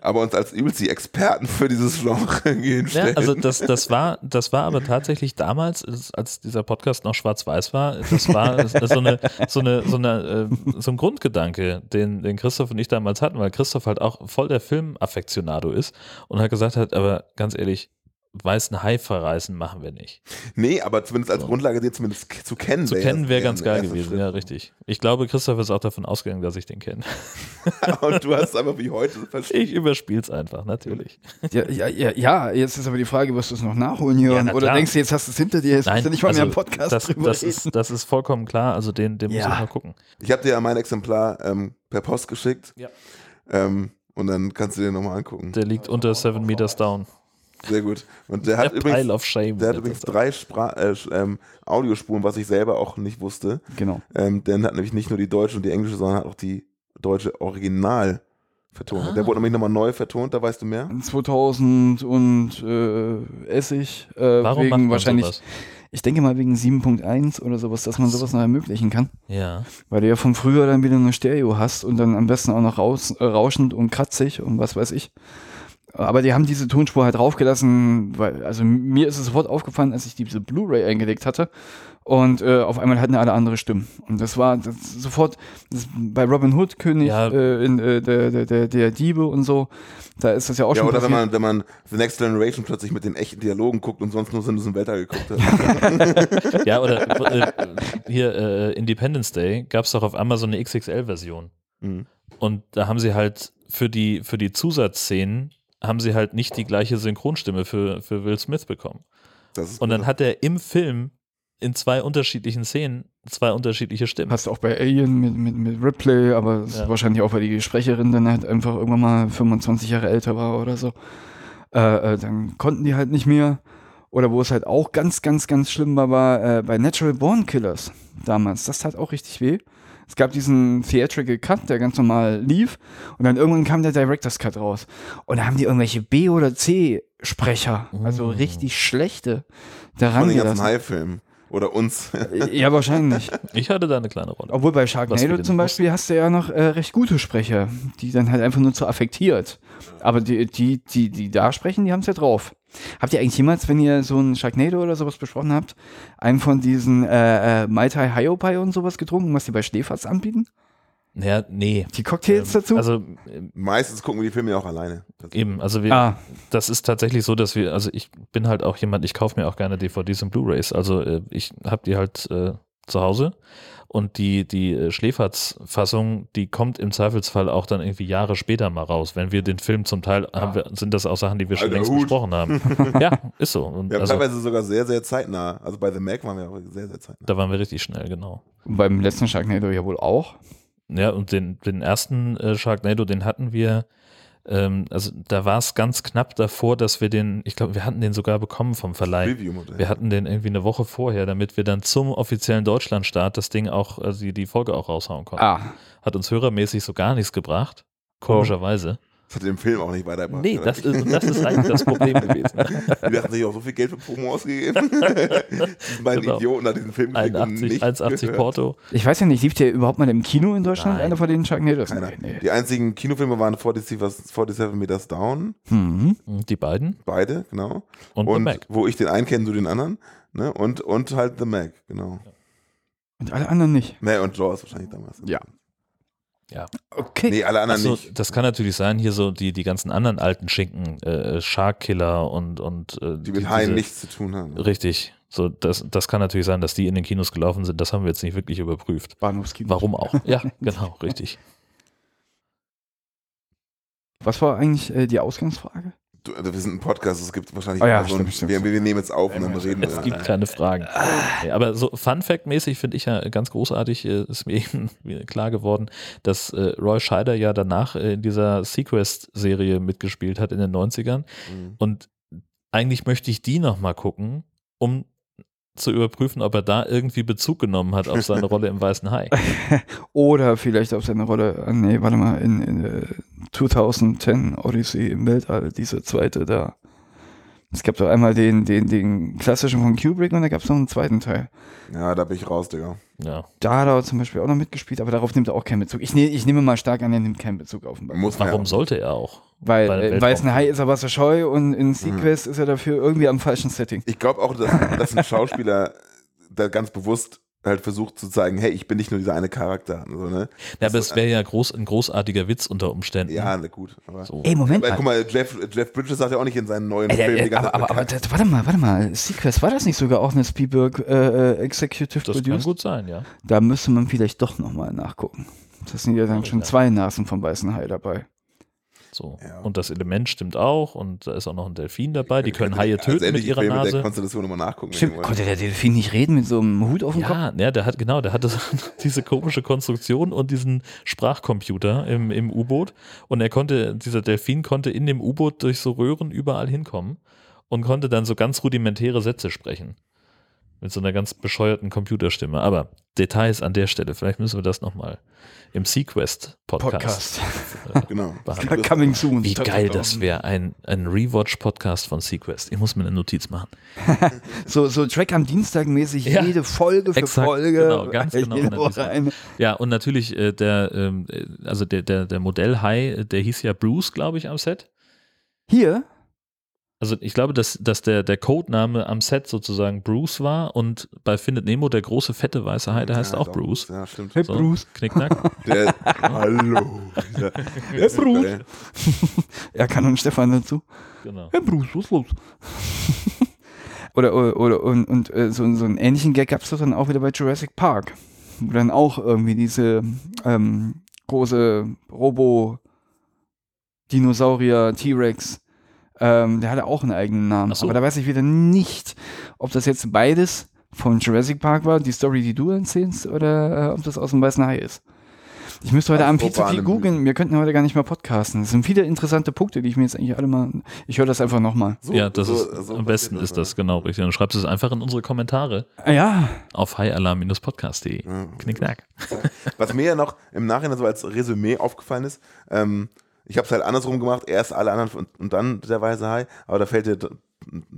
Aber uns als übelst die Experten für dieses Genre Ja, hinstellen. also das, das war, das war aber tatsächlich damals, als- als dieser Podcast noch schwarz-weiß war, das war so eine, so eine, so eine, äh, so ein Grundgedanke, den, den Christoph und ich damals hatten, weil Christoph halt auch voll der Filmaffektionado ist und hat gesagt hat, aber ganz ehrlich, weißen Hai verreißen machen wir nicht. nee, aber zumindest als So. Grundlage, den zumindest zu kennen. Zu wäre kennen wäre ganz geil gewesen, Schritt. ja, richtig. Ich glaube, Christoph ist auch davon ausgegangen, dass ich den kenne. Und du hast es einfach wie heute verstanden. Ich überspiel's einfach, natürlich. Ja, ja, ja, ja, jetzt ist aber die Frage, wirst du es noch nachholen, Jörn? na Oder klar. denkst du, jetzt hast du es hinter dir, jetzt musst du nicht mal mehr im Podcast das, drüber das, reden? ist, das ist vollkommen klar, also den, den muss Ja. ich mal gucken. Ich habe dir ja mein Exemplar ähm, per Post geschickt. Ja. Ähm, und dann kannst du dir nochmal angucken. Der liegt unter Seven Meters Down. Sehr gut. Und der hat der übrigens, of Shame. der hat übrigens drei Spra äh, ähm, Audiospuren, was ich selber auch nicht wusste. Genau. Ähm, der hat nämlich nicht nur die deutsche und die englische, sondern hat auch die deutsche Original vertont. Ah. Der wurde nämlich nochmal neu vertont, da weißt du mehr. 2000 und äh, Essig. Äh, Warum macht wegen man wahrscheinlich, sowas? ich denke mal wegen 7.1 oder sowas, dass man sowas noch ermöglichen kann. Ja. Weil du ja von früher dann wieder eine Stereo hast und dann am besten auch noch raus, äh, rauschend und kratzig und was weiß ich. Aber die haben diese Tonspur halt draufgelassen, weil, also mir ist es sofort aufgefallen, als ich diese Blu-ray eingelegt hatte. Und äh, auf einmal hatten alle andere Stimmen. Und das war das sofort das, bei Robin Hood, König Ja. äh, in, äh, der, der, der, der Diebe und so. Da ist das ja auch Ja, schon oder wenn passiert. man, wenn man The Next Generation plötzlich mit den echten Dialogen guckt und sonst nur Sinnes im Weltall geguckt hat. Ja, oder äh, hier äh, Independence Day gab es doch auf einmal so eine XXL-Version. Mhm. Und da haben sie halt für die, für die Zusatzszenen haben sie halt nicht die gleiche Synchronstimme für, für Will Smith bekommen. Das ist Und dann hat er im Film in zwei unterschiedlichen Szenen zwei unterschiedliche Stimmen. Hast du auch bei Alien mit, mit, mit Ripley, aber Ja. wahrscheinlich auch, weil die Sprecherin dann halt einfach irgendwann mal 25 Jahre älter war oder so. Äh, äh, dann konnten die halt nicht mehr. Oder wo es halt auch ganz, ganz, ganz schlimm war, war äh, bei Natural Born Killers damals. Das tat auch richtig weh. Es gab diesen Theatrical Cut, der ganz normal lief. Und dann irgendwann kam der Director's Cut raus. Und da haben die irgendwelche B- oder C-Sprecher, also Mm. richtig schlechte, von daran den ganzen. Hai-Filmen. Oder uns. Ja, wahrscheinlich. Ich hatte da eine kleine Rolle. Obwohl bei Sharknado zum Beispiel hast du ja noch äh, recht gute Sprecher, die dann halt einfach nur zu affektiert. Aber die, die, die, die da sprechen, die haben es ja drauf. Habt ihr eigentlich jemals, wenn ihr so ein Sharknado oder sowas besprochen habt, einen von diesen äh, äh, Mai Tai Hiopai und sowas getrunken, was die bei Schläferz anbieten? Ja, nee. Die Cocktails Ähm, dazu? Also äh, Meistens gucken wir die Filme ja auch alleine. eben, also wir, ah, das ist tatsächlich so, dass wir, also ich bin halt auch jemand, ich kaufe mir auch gerne DVDs und Blu-Rays. Also äh, ich habe die halt äh, zu Hause und die, die äh, Schläferz-Fassung, die kommt im Zweifelsfall auch dann irgendwie Jahre später mal raus. Wenn wir den Film zum Teil haben wir, sind das auch Sachen, die wir schon Alter längst Hut. besprochen haben. ja, ist so. Und haben also, teilweise sogar sehr, sehr zeitnah. Also bei The Mac waren wir auch sehr, sehr zeitnah. da waren wir richtig schnell, genau. und beim letzten Sharknado ja wohl auch. Ja, und den, den ersten äh, Sharknado, den hatten wir, ähm, also da war es ganz knapp davor, dass wir den, ich glaube, wir hatten den sogar bekommen vom Verleih. Wir hatten den irgendwie eine Woche vorher, damit wir dann zum offiziellen Deutschlandstart das Ding auch, also die, die Folge auch raushauen konnten. Ah, Hat uns hörermäßig so gar nichts gebracht. Komischerweise. Das hat den Film auch nicht weitergebracht. Nee, oder? das ist, das ist eigentlich das Problem gewesen. Die dachten sich auch so viel Geld für Promo ausgegeben. Diesen beiden Genau. Idioten hat diesen Film gekriegt und 81, nicht 1,80 gehört. Porto. ich weiß ja nicht, lief der überhaupt mal im Kino in Deutschland, Nein. einer von den Sharknados? Keiner. Nee, nee. Die einzigen Kinofilme waren 47, 47 Meters Down, Hm. Und Die beiden beide, genau. und, The Und Mac. wo ich den einen kenne, du den anderen. Ne? Und, und halt The Mac, genau. Und alle anderen nicht. Nee, und Jaws wahrscheinlich damals. Ja. Ja. Okay. Nee, alle anderen Also, nicht. das kann natürlich sein, hier so die, die ganzen anderen alten Schinken, äh, Shark Killer und, und äh, Die mit diese- Haien nichts zu tun haben. Richtig. So, das, das kann natürlich sein, dass die in den Kinos gelaufen sind. Das haben wir jetzt nicht wirklich überprüft. Bahnhofskino. Warum auch? Ja, genau, richtig. Was war eigentlich äh, die Ausgangsfrage? Du, also wir sind ein Podcast, es gibt wahrscheinlich Oh ja, immer so ein, stimmt, stimmt. wir, wir nehmen jetzt auf und dann reden Es wir. gibt keine Fragen. Nee, aber so Fun Fact-mäßig finde ich ja ganz großartig, äh, ist mir eben klar geworden, dass äh, Roy Scheider ja danach äh, in dieser Sequest-Serie mitgespielt hat in den 90ern. Mhm. Und eigentlich möchte ich die nochmal gucken, um zu überprüfen, ob er da irgendwie Bezug genommen hat auf seine Rolle im Weißen Hai. Oder vielleicht auf seine Rolle, äh, nee, warte mal, in, in äh, 2010 Odyssey im Weltall, diese zweite da. Es gab doch einmal den, den, den klassischen von Kubrick und da gab es noch einen zweiten Teil. Ja, da bin ich raus, Digga. Ja. Da hat er zum Beispiel auch noch mitgespielt, aber darauf nimmt er auch keinen Bezug. Ich, ne, ich nehme mal stark an, er nimmt keinen Bezug auf den Ball. Muss man Warum sollte er auch? Weil äh, im Weltraum- Weißen Hai ist er wasserscheu und in Sequest ist er dafür irgendwie am falschen Setting. Ich glaube auch, dass, dass ein Schauspieler da ganz bewusst halt versucht zu zeigen, hey, ich bin nicht nur dieser eine Charakter. So, ne? Ja, aber es wäre ja groß, ein großartiger Witz unter Umständen. Ja, na gut. Aber, So. Ey, Moment aber mal. guck mal, Jeff, Jeff Bridges sagt ja auch nicht in seinen neuen Ey, Filmen äh, ganze aber, aber, aber das, warte mal, warte mal. Sequest, war das nicht sogar auch eine Spielberg äh, äh, Executive Das kann Produced? gut sein, ja. Da müsste man vielleicht doch nochmal nachgucken. Das sind ja dann schon ja. zwei Nasen vom Weißen Hai dabei. So. Ja. Und das Element stimmt auch und da ist auch noch ein Delfin dabei. Die können Haie Also töten mit ihrer Filme der Nase. Konstellation nochmal nachgucken. Stimmt, konnte der Delfin nicht reden mit so einem Hut auf dem Kopf? Ja, ja, der hat genau, der hatte diese komische Konstruktion und diesen Sprachcomputer im, im U-Boot und er konnte, dieser Delfin konnte in dem U-Boot durch so Röhren überall hinkommen und konnte dann so ganz rudimentäre Sätze sprechen. Mit so einer ganz bescheuerten Computerstimme. Aber Details an der Stelle, vielleicht müssen wir das nochmal im Sequest-Podcast. Podcast. Genau. behandeln. Coming soon. Wie geil das wäre, ein, ein Rewatch-Podcast von Sequest. Ich muss mir eine Notiz machen. So, so Track am Dienstag mäßig Ja, jede Folge für exakt, Folge. genau, ganz genau. Ja, und natürlich äh, der, ähm, äh, also der, der, der Modellhai, äh, der hieß ja Bruce, glaube ich, am Set. Hier, Also ich glaube, dass, dass der, der Codename am Set sozusagen Bruce war und bei Findet Nemo der große fette weiße Hai, der heißt Ja, auch doch. Bruce. Ja, stimmt. Hey, So, Bruce. Der, Knickknack. hallo. Der, Hey, Bruce. Er kann und Stefan dazu. genau. Hey, Bruce, was ist los? oder, oder, oder, und, und äh, so, so einen ähnlichen Gag gab es doch dann auch wieder bei Jurassic Park. Wo dann auch irgendwie diese ähm, große Robo-Dinosaurier, T-Rex, ähm, der hatte auch einen eigenen Namen. So. Aber da weiß ich wieder nicht, ob das jetzt beides von Jurassic Park war, die Story, die du erzählst, oder äh, ob das aus dem Weißen Hai ist. Ich müsste heute Abend viel zu viel googeln. Wir könnten heute gar nicht mehr podcasten. Es sind viele interessante Punkte, die ich mir jetzt eigentlich alle mal. Ich höre das einfach nochmal. so, ja, das so- ist, so am besten ist das, ja. genau richtig. Dann schreibst du es einfach in unsere Kommentare Ah, ja, auf highalarm-podcast.de. Ja. Knickknack. Was mir ja noch im Nachhinein so als Resümee aufgefallen ist, ähm, ich habe es halt andersrum gemacht, erst alle anderen und, und dann der weiße Hai, aber da fällt dir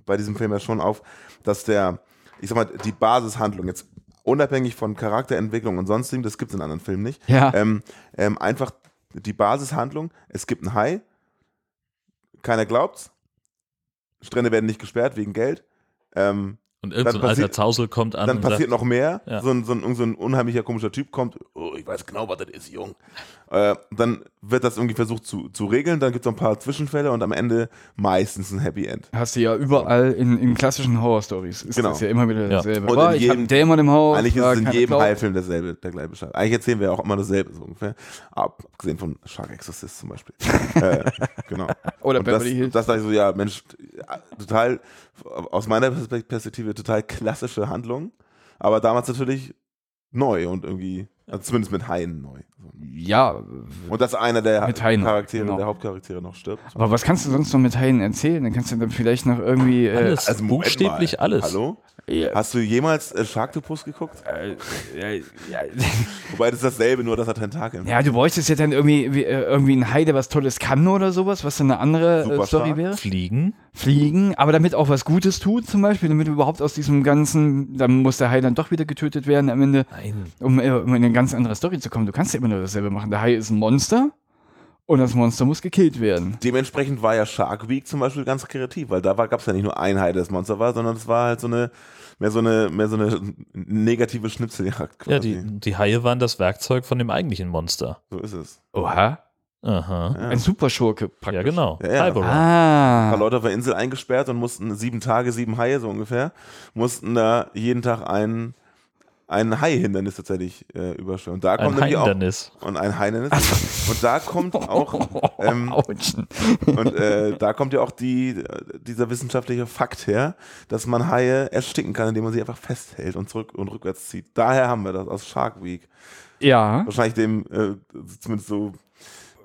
bei diesem Film ja schon auf, dass der, ich sag mal, die Basishandlung jetzt unabhängig von Charakterentwicklung und sonstigem, das gibt es in anderen Filmen nicht, ja. ähm, ähm, einfach die Basishandlung, es gibt einen Hai, keiner glaubt's, Strände werden nicht gesperrt wegen Geld, ähm, Und irgendein so ein alter passiert- Zausel kommt an dann passiert sagt, noch mehr. Ja. So, ein, so, ein, so ein unheimlicher, komischer Typ kommt. Oh, ich weiß genau, was das ist, Jung. Äh, dann wird das irgendwie versucht zu, zu regeln. Dann gibt es noch ein paar Zwischenfälle und am Ende meistens ein Happy End. Hast du ja überall in, in klassischen Horror-Stories. Ist Genau. das ja immer wieder Ja. dasselbe. Und Boah, in ich jedem- hab einen Dämon im Haus. Eigentlich ist ja, es in jedem glaubt. Hai-Film derselbe, der gleiche Bescheid. Eigentlich erzählen wir auch immer dasselbe, so ungefähr. Abgesehen von Shark Exorcist zum Beispiel. äh, genau. Oder Und das, Beverly Hills. das dachte ich so, ja, Mensch, total, aus meiner Perspektive total klassische Handlung, aber damals natürlich neu und irgendwie, also zumindest mit Haien neu. Ja, Und dass einer der Mit Haien, Charaktere, genau. der Hauptcharaktere noch stirbt. aber was kannst du sonst noch mit Haien erzählen? Dann kannst du dann vielleicht noch irgendwie. Äh, alles, Also buchstäblich mal. alles. Hallo? Ja, Hast du jemals äh, Sharktopus geguckt? äh, ja, ja, Wobei das ist dasselbe, nur dass er Tentakeln hat. ja, du bräuchtest ja dann irgendwie, wie, äh, irgendwie einen Hai, der was Tolles kann oder sowas, was dann eine andere äh. Story wäre. Fliegen. Fliegen, aber damit auch was Gutes tut, zum Beispiel, damit überhaupt aus diesem ganzen, dann muss der Hai dann doch wieder getötet werden am Ende. Nein. um, äh, um in eine ganz andere Story zu kommen. Du kannst ja immer nur dasselbe machen. Der Hai ist ein Monster Und das Monster muss gekillt werden. Dementsprechend war ja Shark Week zum Beispiel ganz kreativ, weil da gab es ja nicht nur ein Hai, das Monster war, sondern es war halt so eine, mehr so eine, mehr so eine negative Schnitzeljagd quasi. Ja, die, die Haie waren das Werkzeug von dem eigentlichen Monster. so ist es. Oha. Aha. Ja. Ein Superschurke praktisch. Ja, genau. Ja, ja. Hyperon. Ein paar Ah. Leute auf der Insel eingesperrt und mussten sieben Tage, sieben Haie so ungefähr, mussten da jeden Tag ein, ein Hai-Hindernis tatsächlich äh, überstehen. Und da kommt Ein auch Hindernis. und ein Hai-Hindernis. Und da kommt auch ähm, und äh, da kommt ja auch die, äh, dieser wissenschaftliche Fakt her, dass man Haie ersticken kann, indem man sie einfach festhält und zurück und rückwärts zieht. Daher haben wir das aus Shark Week. Ja, Wahrscheinlich dem äh, zumindest so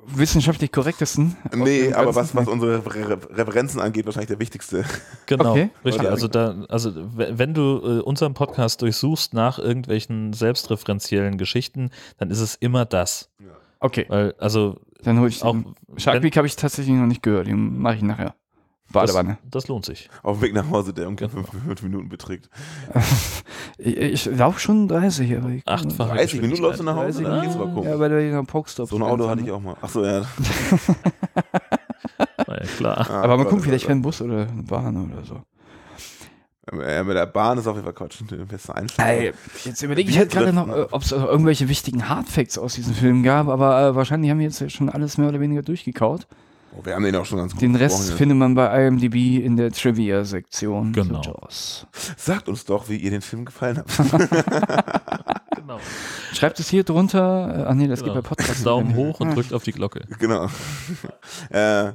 wissenschaftlich korrektesten. Nee, aber was, was unsere Re Referenzen angeht, wahrscheinlich der wichtigste. Genau, Okay. richtig. Also da, also wenn du äh, unseren Podcast durchsuchst nach irgendwelchen selbstreferenziellen Geschichten, dann ist es immer das. Okay, Weil, also dann hole ich auch. Shark Week habe ich tatsächlich noch nicht gehört. Den mache ich nachher. Badewanne. Das, das lohnt sich. Auf dem Weg nach Hause, der ungefähr Genau. fünf, fünf Minuten beträgt. Ich, ich laufe schon 30, aber ich Achtfache 30 Minuten läufst du nach Hause? 30 Dann geht's aber Ja, komisch. bei der Pokestop. So ein Auto hatte ich auch mal. Achso, ja. Na ja, klar. Ah, Aber mal gucken, vielleicht Gott, fährt ein Bus oder eine Bahn oder so. Ja, mit der Bahn ist auf jeden Fall Quatsch. Ey, jetzt überlege ich halt gerade noch, äh, ob es irgendwelche wichtigen Hardfacts aus diesem Film gab, aber äh, wahrscheinlich haben wir jetzt schon alles mehr oder weniger durchgekaut. Oh, wir haben den auch schon ganz gut Den Rest besprochen, findet man bei IMDb in der Trivia-Sektion. Genau. ja. Sagt uns doch, wie ihr den Film gefallen habt. Genau. Schreibt es hier drunter. Ach nee, das genau. geht bei Podcasts. Daumen hoch und drückt auf die Glocke. genau. äh,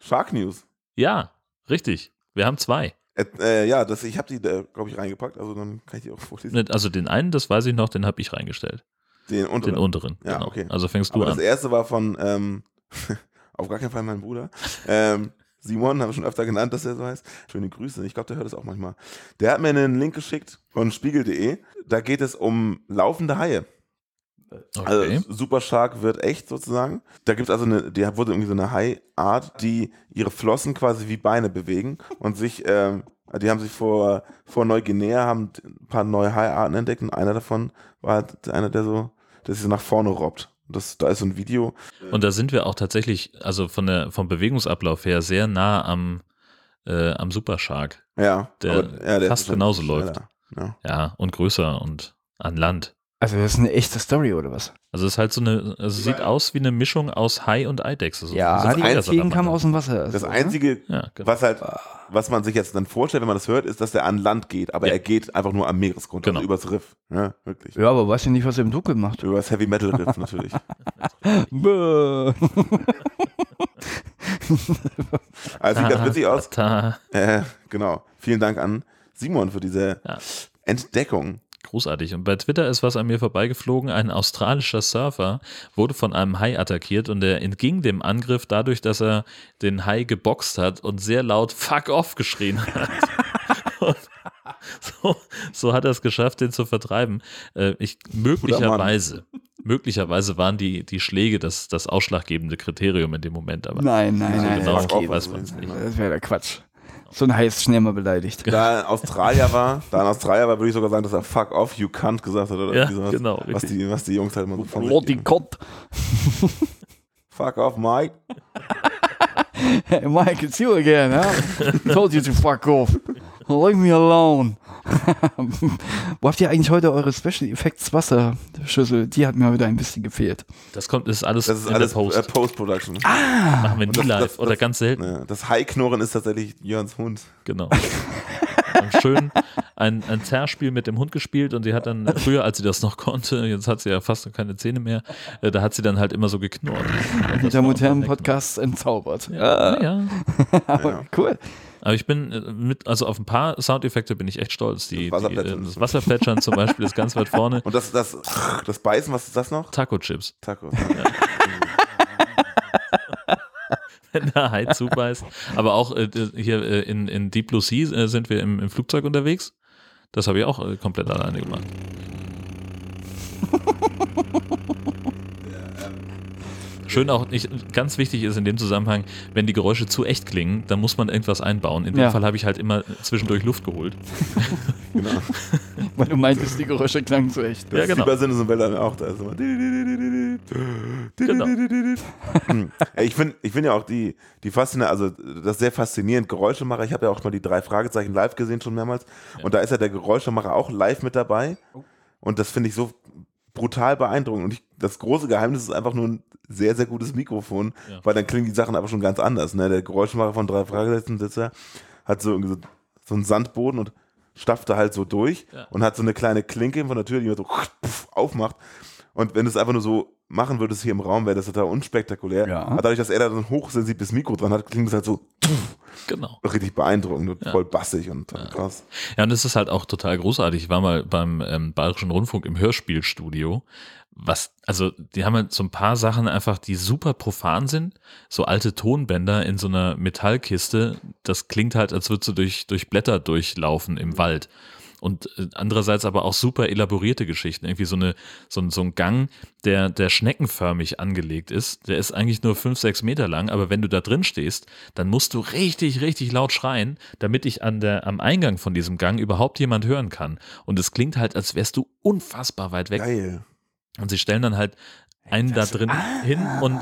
Shark News. Ja, richtig. Wir haben zwei. Äh, äh, ja, das, ich habe die, glaube ich, reingepackt. Also dann kann ich die auch vorlesen. Also den einen, das weiß ich noch, den habe ich reingestellt. Den unteren. Den unteren. Ja, genau. okay. Also fängst du Aber das an. erste war von, ähm, auf gar keinen Fall mein Bruder. Ähm, Simon, haben wir schon öfter genannt, dass er so heißt. Schöne Grüße. Ich glaube, der hört es auch manchmal. Der hat mir einen Link geschickt von spiegel.de. Da geht es um laufende Haie. Okay. Also Super Shark wird echt sozusagen. Da gibt es also eine, die wurde irgendwie so eine Haiart, die ihre Flossen quasi wie Beine bewegen und sich, ähm, die haben sich vor, vor Neuguinea haben ein paar neue Haiarten entdeckt und einer davon war halt einer, der so, der sich so nach vorne robbt. Das, da ist so ein Video. Und da sind wir auch tatsächlich, also von der, vom Bewegungsablauf her, sehr nah am, äh, am Supershark. Ja, Der ja, fast ist genauso läuft. Ja. Ja, und größer und an Land. Also, das ist eine echte Story oder was? Also es ist halt so eine, also es sieht aus wie eine Mischung aus Hai und Eidechse. So Ja, so die. Einzigen kamen aus dem Wasser. Das also, Einzige, Ja, genau. was halt, was man sich jetzt dann vorstellt, wenn man das hört, ist, dass der an Land geht, aber Ja. er geht einfach nur am Meeresgrund, Genau. also übers Riff. Ja, wirklich. Ja, aber weiß ja nicht, was er im Dunkeln macht. Übers Heavy Metal Riff natürlich. Also sieht ganz witzig aus. Äh, genau. Vielen Dank an Simon für diese Ja. Entdeckung. Großartig. Und bei Twitter ist was an mir vorbeigeflogen. Ein australischer Surfer wurde von einem Hai attackiert und er entging dem Angriff dadurch, dass er den Hai geboxt hat und sehr laut Fuck off geschrien hat. So, so hat er es geschafft, den zu vertreiben. Äh, ich, möglicherweise, möglicherweise waren die, die Schläge das, das ausschlaggebende Kriterium in dem Moment, aber Nein, nein, So nein. genau das, geht. weiß man nicht. das wäre der Quatsch. So ein ist schnell mal beleidigt. Da in Australier war, da in Australier war, würde ich sogar sagen, dass er fuck off, you can't gesagt hat oder Ja, sowas. genau, Was die, was die Jungs halt immer so von geben. Gott. Fuck off, Mike. Hey, Mike, it's you again, huh? Told you to fuck off. Leave me alone. Wo habt ihr eigentlich heute eure Special Effects Wasserschüssel? Die hat mir heute ein bisschen gefehlt. Das kommt, das ist alles Das ist in alles der Post. äh, Post-Production. Machen wir nie das- live das- oder das- ganz selten. Ja, das Hai-Knurren ist tatsächlich Jörns Hund. Genau. Schön ein, ein Zerrspiel mit dem Hund gespielt und sie hat dann, früher als sie das noch konnte, jetzt hat sie ja fast keine Zähne mehr, äh, da hat sie dann halt immer so geknurrt. Der modernen Podcast entzaubert. gemacht. Ja, ja. Aber cool. Aber ich bin äh, mit, also auf ein paar Soundeffekte bin ich echt stolz. Die, Das die, äh, Wasserplätschern. das Wasserplätschern zum Beispiel ist ganz weit vorne. Und das, das, das Beißen, was ist das noch? Taco-Chips, Taco. wenn der Hai zubeißt. Aber auch äh, hier äh, in, in Deep Blue Sea äh, sind wir im, im Flugzeug unterwegs. Das habe ich auch äh, komplett alleine gemacht. Schön auch, nicht, ganz wichtig ist in dem Zusammenhang, wenn die Geräusche zu echt klingen, dann muss man irgendwas einbauen. In dem Ja. Fall habe ich halt immer zwischendurch Luft geholt. Genau. Weil du meintest, die Geräusche klangen so echt. Ja, genau. Ist im Weltall auch da. Ist immer Genau. Hm. Ich finde ich find ja auch die, die Faszination, also das ist sehr faszinierend. Geräuschemacher, ich habe ja auch mal die drei Fragezeichen live gesehen schon mehrmals. Und da ist ja der Geräuschemacher auch live mit dabei. Und das finde ich so brutal beeindruckend. Und ich, das große Geheimnis ist einfach nur ein sehr, sehr gutes Mikrofon, Ja. weil dann klingen die Sachen aber schon ganz anders. Ne? Der Geräuschemacher von drei Fragezeichen sitzt da, hat so, so, so einen Sandboden und stapft da halt so durch Ja. und hat so eine kleine Klinke von der Tür, die man so aufmacht. Und wenn du es einfach nur so machen würdest hier im Raum, wäre das total unspektakulär. Ja. Aber dadurch, dass er da so ein hochsensibles Mikro dran hat, klingt es halt so Genau. richtig beeindruckend und voll bassig und krass. Ja, und es ist halt auch total großartig. Ich war mal beim ähm, Bayerischen Rundfunk im Hörspielstudio. Was, also, die haben halt so ein paar Sachen einfach, die super profan sind. So alte Tonbänder in so einer Metallkiste. Das klingt halt, als würdest du durch, durch Blätter durchlaufen im Wald. Und äh, andererseits aber auch super elaborierte Geschichten. Irgendwie so, eine, so, ein- so ein Gang, der, der schneckenförmig angelegt ist. Der ist eigentlich nur fünf, sechs Meter lang, aber wenn du da drin stehst, dann musst du richtig, richtig laut schreien, damit ich an der, am Eingang von diesem Gang überhaupt jemand hören kann. Und es klingt halt, als wärst du unfassbar weit weg. Geil. Und sie stellen dann halt einen da drin hin und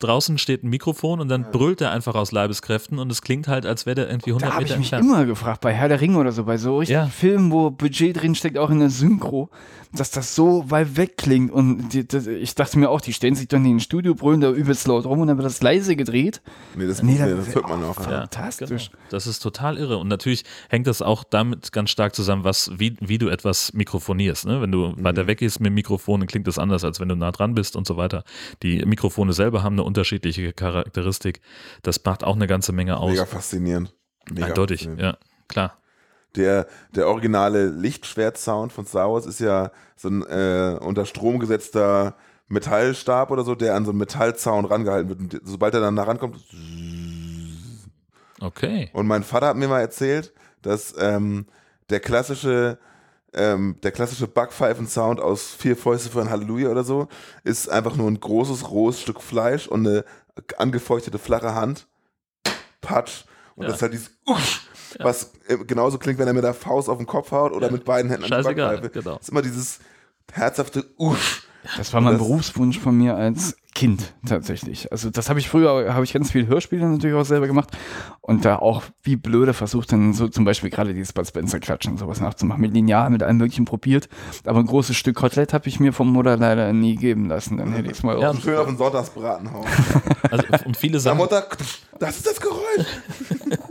draußen steht ein Mikrofon und dann brüllt er einfach aus Leibeskräften und es klingt halt, als wäre der irgendwie 100 Da habe Meter ich mich entfernt. immer gefragt, bei Herr der Ringe oder so, bei so richtigen Ja. Filmen, wo Budget drin steckt, auch in der Synchro, dass das so weit weg klingt. Und die, das, ich dachte mir auch, die stellen sich doch nicht ins Studio, brüllen da übelst laut rum und dann wird das leise gedreht. Nee, das, Nee, nee, da- das hört man auch. Ja. Ja. Fantastisch. Genau. Das ist total irre. Und natürlich hängt das auch damit ganz stark zusammen, was, wie, wie du etwas mikrofonierst. Ne? Wenn du weiter weg gehst mit dem Mikrofon, dann klingt das anders, als wenn du nah dran bist und so weiter. Die Mikrofone selber haben eine unterschiedliche Charakteristik. Das macht auch eine ganze Menge aus. Mega faszinierend. Mega Eindeutig, faszinierend. ja, klar. Der, der originale Lichtschwert-Sound von Star Wars ist ja so ein äh, unter Strom gesetzter Metallstab oder so, der an so einen Metallzaun rangehalten wird. Und sobald er dann da rankommt, Okay. Und mein Vater hat mir mal erzählt, dass ähm, der klassische ähm, der klassische Backpfeifen-Sound aus vier Fäuste für ein Halleluja oder so ist einfach nur ein großes, rohes Stück Fleisch und eine angefeuchtete flache Hand. Patsch. Und Ja. das ist halt dieses Usch, was äh, genauso klingt, wenn er mit der Faust auf den Kopf haut oder Ja. mit beiden Händen an die Scheißegal, Backpfeife. genau. Das ist immer dieses herzhafte Usch. Das war mein Das- Berufswunsch von mir als Kind tatsächlich. Also das habe ich früher, habe ich ganz viel Hörspiele natürlich auch selber gemacht und da auch wie blöde versucht dann so zum Beispiel gerade dieses Bud Spencer Klatschen und sowas nachzumachen. Mit Lineal, mit allem möglichen probiert. Aber ein großes Stück Kotelett habe ich mir vom Mutter leider nie geben lassen. Dann hätte ich es mal Ja, schön auf den Sonntagsbraten hauen. Also, und viele Sachen, Mutter, das ist das Geräusch.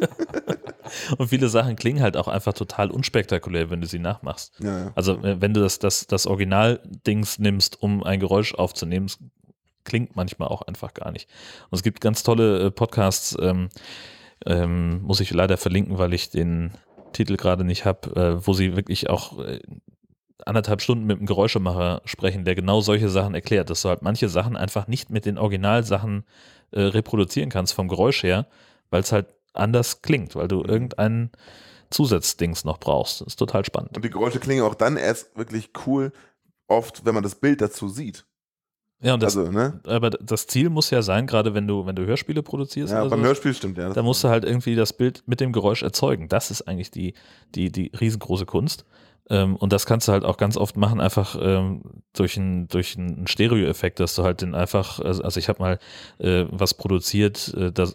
und viele Sachen klingen halt auch einfach total unspektakulär, wenn du sie nachmachst. Ja, ja. Also äh, wenn du das, das, das Original-Dings nimmst, um ein Geräusch aufzunehmen, klingt manchmal auch einfach gar nicht. Und es gibt ganz tolle äh, Podcasts, ähm, ähm, muss ich leider verlinken, weil ich den Titel gerade nicht habe, äh, wo sie wirklich auch äh, anderthalb Stunden mit einem Geräuschemacher sprechen, der genau solche Sachen erklärt, dass du halt manche Sachen einfach nicht mit den Originalsachen äh, reproduzieren kannst vom Geräusch her, weil es halt anders klingt, weil du irgendeinen Zusatzdings noch brauchst. Das ist total spannend. Und die Geräusche klingen auch dann erst wirklich cool, oft, wenn man das Bild dazu sieht. Ja, und das, also, ne? aber das Ziel muss ja sein, gerade wenn du, wenn du Hörspiele produzierst, Ja, oder beim sowas, Hörspiel stimmt, ja. da musst du halt irgendwie das Bild mit dem Geräusch erzeugen. Das ist eigentlich die, die, die riesengroße Kunst. Ähm, und das kannst du halt auch ganz oft machen, einfach ähm, durch einen durch einen Stereo-Effekt, dass du halt den einfach, also, also ich habe mal äh, was produziert, äh, da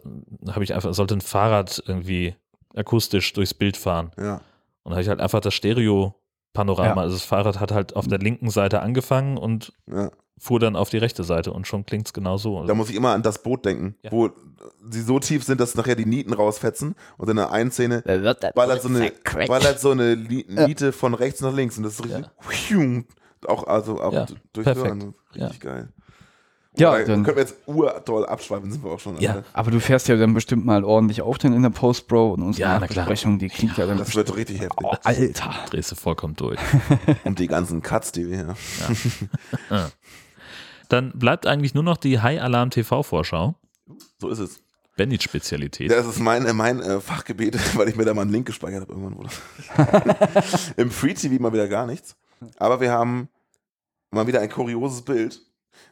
habe ich einfach, sollte ein Fahrrad irgendwie akustisch durchs Bild fahren. ja. Und da habe ich halt einfach das Stereo-Panorama, Ja. also das Fahrrad hat halt auf der linken Seite angefangen und ja. Fuhr dann auf die rechte Seite und schon klingt es genau so. Da muss ich immer an das Boot denken, Ja. wo sie so tief sind, dass nachher die Nieten rausfetzen und in der einen Szene ballert so eine, ballert so eine Niete von rechts nach links und das ist richtig auch also auch Ja, durch perfekt. Hören. Richtig geil. Ja, da dann, können wir jetzt urtoll abschweifen, sind wir auch schon. Ja. Alter. aber du fährst ja dann bestimmt mal ordentlich auf dann in der Post, Bro. Und unsere Ja. Nachbesprechung, die klingt ja dann Das wird richtig heftig. Oh, Alter. drehst du vollkommen durch. Und die ganzen Cuts, die wir hier. Dann bleibt eigentlich nur noch die High Alarm TV Vorschau. So ist es. Bennys Spezialität. Das ist mein, mein äh, Fachgebiet, weil ich mir da mal einen Link gespeichert habe irgendwann. Im Free TV mal wieder gar nichts. Aber wir haben mal wieder ein kurioses Bild.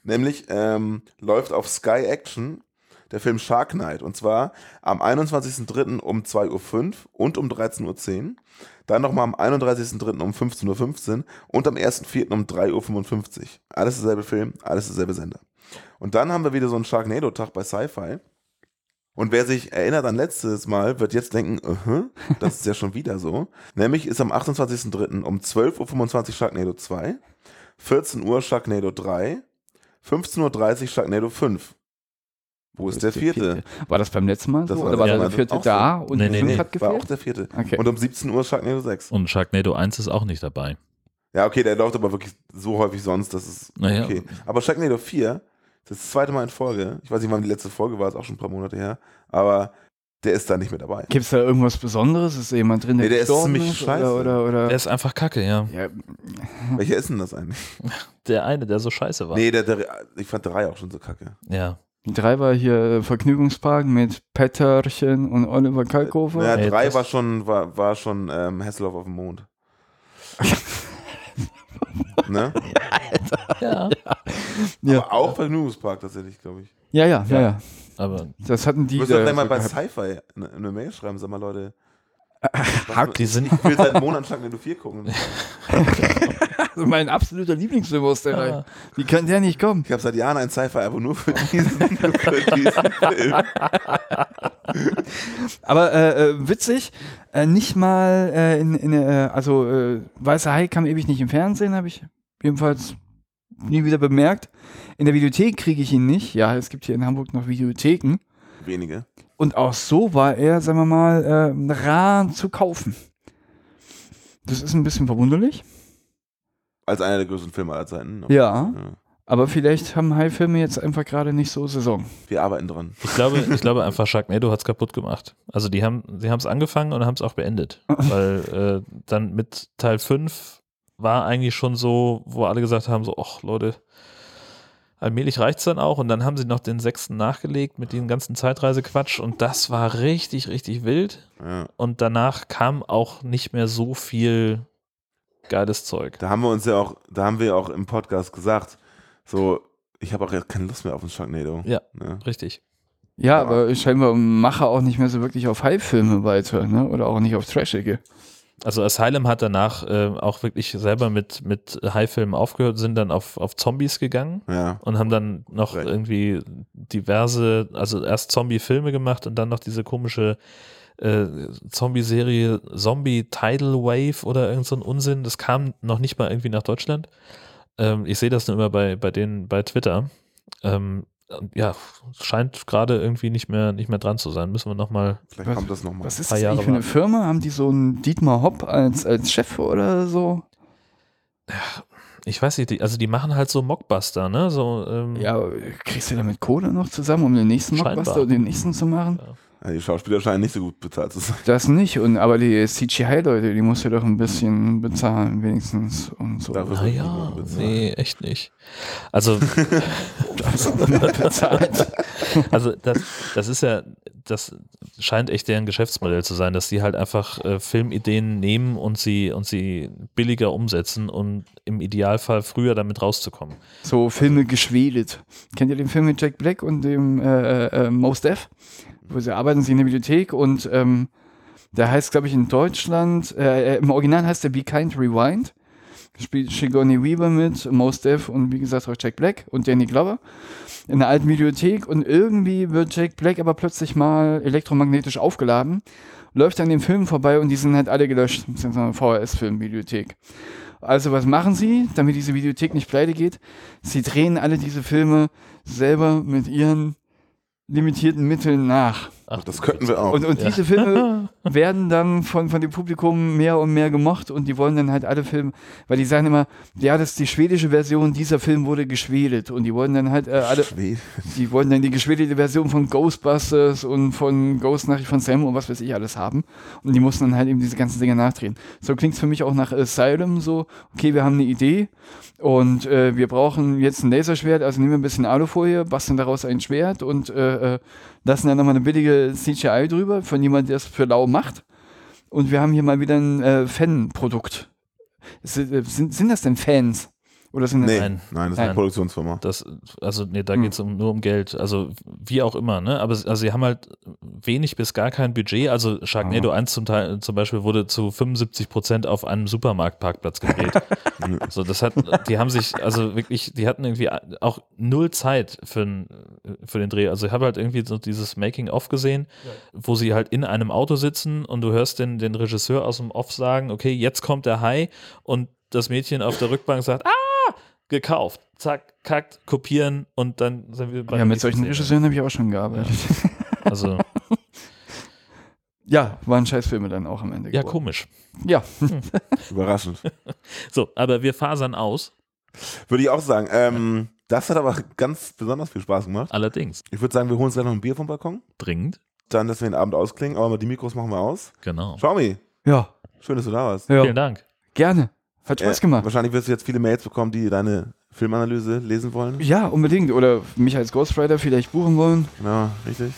Nämlich ähm, läuft auf Sky Action der Film Shark Night. Und zwar am 21.03. um 2.05 Uhr und um 13.10 Uhr. Dann nochmal am 31.03. um 15.15 Uhr und am 1.04. um 3.55 Uhr. Alles derselbe Film, alles derselbe Sender. Und dann haben wir wieder so einen Sharknado-Tag bei Sci-Fi. Und wer sich erinnert an letztes Mal, wird jetzt denken, uh das ist ja schon wieder so. Nämlich ist am 28.03. um 12.25 Uhr Sharknado 2, 14 Uhr Sharknado 3, 15.30 Uhr Sharknado 5. Wo ist der vierte? War das beim letzten Mal Das so? war Oder war ja, der vierte auch so. da und Nee, der nee, nee, hat War auch gefehlt? der vierte. Okay. Und um 17 Uhr Sharknado 6. Und Sharknado 1 ist auch nicht dabei. Ja, okay, der läuft aber wirklich so häufig sonst, das ist Naja. okay. Aber Sharknado 4, das ist das zweite Mal in Folge. Ich weiß nicht, wann die letzte Folge war, ist auch schon ein paar Monate her. Aber der ist da nicht mehr dabei. Gibt es da irgendwas Besonderes? Ist da jemand drin, der Nee, der ist ziemlich ist? scheiße. Oder, oder, oder? Der ist einfach kacke, ja. ja, Welcher ist denn das eigentlich? Der eine, der so scheiße war. Nee, der, der, ich fand drei auch schon so kacke. Ja. Die drei war hier äh, Vergnügungspark mit Petterchen und Oliver Kalkofer. Ja, Nee, drei war schon, war, war schon ähm, Hasselhoff auf dem Mond. ne? Ja. Ja. Aber auch Vergnügungspark tatsächlich, glaube ich. Ja, ja, ja, ja. Aber Das hatten die. Du musst doch da gleich mal so bei. Sci-Fi eine, eine Mail schreiben, sag mal Leute. Hack. die sind. Ich will seit Monaten Sharknado 4 gucken. Also mein absoluter Lieblingsfilm aus der Reihe. Wie kann der nicht kommen? Ich habe seit Jahren ein Sci-Fi-Abo nur für diesen, für diesen Film. Aber äh, äh, witzig, äh, nicht mal äh, in, in äh, also äh, Weißer Hai kam ewig nicht im Fernsehen, habe ich jedenfalls nie wieder bemerkt. In der Videothek kriege ich ihn nicht. Ja, es gibt hier in Hamburg noch Videotheken. Wenige. Und auch so war er, sagen wir mal, äh, rar zu kaufen. Das ist ein bisschen verwunderlich. Als einer der größten Filme aller Zeiten. Ja, Ja. aber vielleicht haben Hai-Filme jetzt einfach gerade nicht so Saison. Wir arbeiten dran. Ich glaube, ich glaube einfach, Sharknado hat es kaputt gemacht. Also die haben sie haben es angefangen und haben es auch beendet. Weil äh, dann mit Teil 5 war eigentlich schon so, wo alle gesagt haben, so, ach Leute, allmählich reicht es dann auch. Und dann haben sie noch den sechsten nachgelegt mit dem ganzen Zeitreisequatsch und das war richtig, richtig wild. Ja. Und danach kam auch nicht mehr so viel geiles Zeug. Da haben wir uns ja auch, da haben wir ja auch im Podcast gesagt, so, ich habe auch jetzt keine Lust mehr auf einen Sharknado. Ja. Ne? Richtig. Ja, Ja. aber scheinbar mache auch nicht mehr so wirklich auf Hai-Filme weiter, ne? Oder auch nicht auf Trashige. Also Asylum hat danach äh, auch wirklich selber mit, mit High-Filmen aufgehört, sind dann auf, auf Zombies gegangen Ja. und haben dann noch Recht. irgendwie diverse, also erst Zombie-Filme gemacht und dann noch diese komische äh, Zombie-Serie Zombie Tidal Wave oder irgend so ein Unsinn. Das kam noch nicht mal irgendwie nach Deutschland. Ähm, ich sehe das nur immer bei, bei denen bei Twitter. Ähm, ja, scheint gerade irgendwie nicht mehr, nicht mehr dran zu sein. Müssen wir nochmal. Vielleicht Was- kommt das nochmal. Was ist das Jahre für eine warten. Firma? Haben die so einen Dietmar Hopp als, als Chef oder so? Ich weiß nicht, also die machen halt so Mockbuster, ne? So, ähm, Ja, kriegst du damit Kohle noch zusammen, um den nächsten Scheinbar. Mockbuster und den nächsten zu machen? Ja, die Schauspieler scheinen nicht so gut bezahlt zu sein. Das nicht, und aber die CGI-Leute, die musst du doch ein bisschen bezahlen, wenigstens und so. Naja, nee, echt nicht. Also, bezahlt. also das, das ist ja, das scheint echt deren Geschäftsmodell zu sein, dass die halt einfach äh, Filmideen nehmen und sie und sie billiger umsetzen und im Idealfall früher damit rauszukommen. So Filme geschwedet. Kennt ihr den Film mit Jack Black und dem äh, äh, Mos Def? Wo sie arbeiten sie in der Bibliothek und ähm, der heißt, glaube ich, in Deutschland, äh, im Original heißt der Be Kind Rewind. Spielt Sigourney Weaver mit, Mos Def und wie gesagt auch Jack Black und Danny Glover in der alten Bibliothek und irgendwie wird Jack Black aber plötzlich mal elektromagnetisch aufgeladen, läuft an den Filmen vorbei und die sind halt alle gelöscht. Das ist eine VHS-Filmbibliothek. Also was machen sie, damit diese Videothek nicht pleite geht? Sie drehen alle diese Filme selber mit ihren limitierten Mitteln nach. Ach, Das könnten wir auch. Und, und Ja. diese Filme werden dann von, von dem Publikum mehr und mehr gemocht und die wollen dann halt alle Filme, weil die sagen immer, ja, das ist die schwedische Version, dieser Film wurde geschwedet und die wollen dann halt äh, alle, Schwede. die wollen dann die geschwedete Version von Ghostbusters und von Ghost Nachricht von Sam und was weiß ich alles haben und die mussten dann halt eben diese ganzen Dinge nachdrehen. So klingt es für mich auch nach Asylum so, okay, wir haben eine Idee und äh, wir brauchen jetzt ein Laserschwert, also nehmen wir ein bisschen Alufolie, basteln daraus ein Schwert und äh, äh, lassen dann nochmal eine billige CGI drüber von jemandem, der es für lau macht. Und wir haben hier mal wieder ein äh, Fan-Produkt. Äh, sind, sind das denn Fans? Oder sind das Nee, Nein. nein, das ist eine Produktionsfirma. Das, also, nee, da Hm. geht es um, nur um Geld. Also, wie auch immer, ne? Aber also, sie haben halt wenig bis gar kein Budget. Also, Sharknado 1 zum Teil zum Beispiel wurde zu 75 Prozent auf einem Supermarktparkplatz gedreht. so, das hat, die haben sich, also wirklich, die hatten irgendwie auch null Zeit für, für den Dreh. Also, ich habe halt irgendwie so dieses Making-of gesehen, wo sie halt in einem Auto sitzen und du hörst den, den Regisseur aus dem Off sagen, okay, jetzt kommt der Hai und das Mädchen auf der Rückbank sagt, ah, gekauft. Zack, kackt, kopieren und dann sind wir bei ja, mit solchen. Regisseuren habe ich auch schon gearbeitet. Also, Ja, waren Scheißfilme dann auch am Ende. ja, geworden. komisch. Ja, Überraschend. So, aber wir fasern aus, Würde ich auch sagen. Ähm, das hat aber ganz besonders viel Spaß gemacht. allerdings. Ich würde sagen, wir holen uns gleich noch ein Bier vom Balkon. Dringend. Dann, dass wir den Abend ausklingen. Aber die Mikros machen wir aus. Genau. Xiaomi, ja, schön, dass du da warst. ja. Vielen Dank. Gerne. Hat Spaß Äh, gemacht. Wahrscheinlich wirst du jetzt viele Mails bekommen, die deine Filmanalyse lesen wollen. Ja, unbedingt. Oder mich als Ghostwriter vielleicht buchen wollen. Genau, richtig.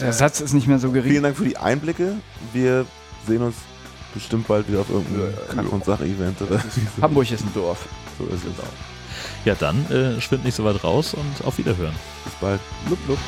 Der Satz ist nicht mehr so gering. Vielen Dank für die Einblicke. Wir sehen uns bestimmt bald wieder auf irgendeinem Kack- und Sach-Event. oder Hamburg ist ein Dorf. So ist es. Ja, dann äh, schwimmt nicht so weit raus und auf Wiederhören. Bis bald. Blub, blub.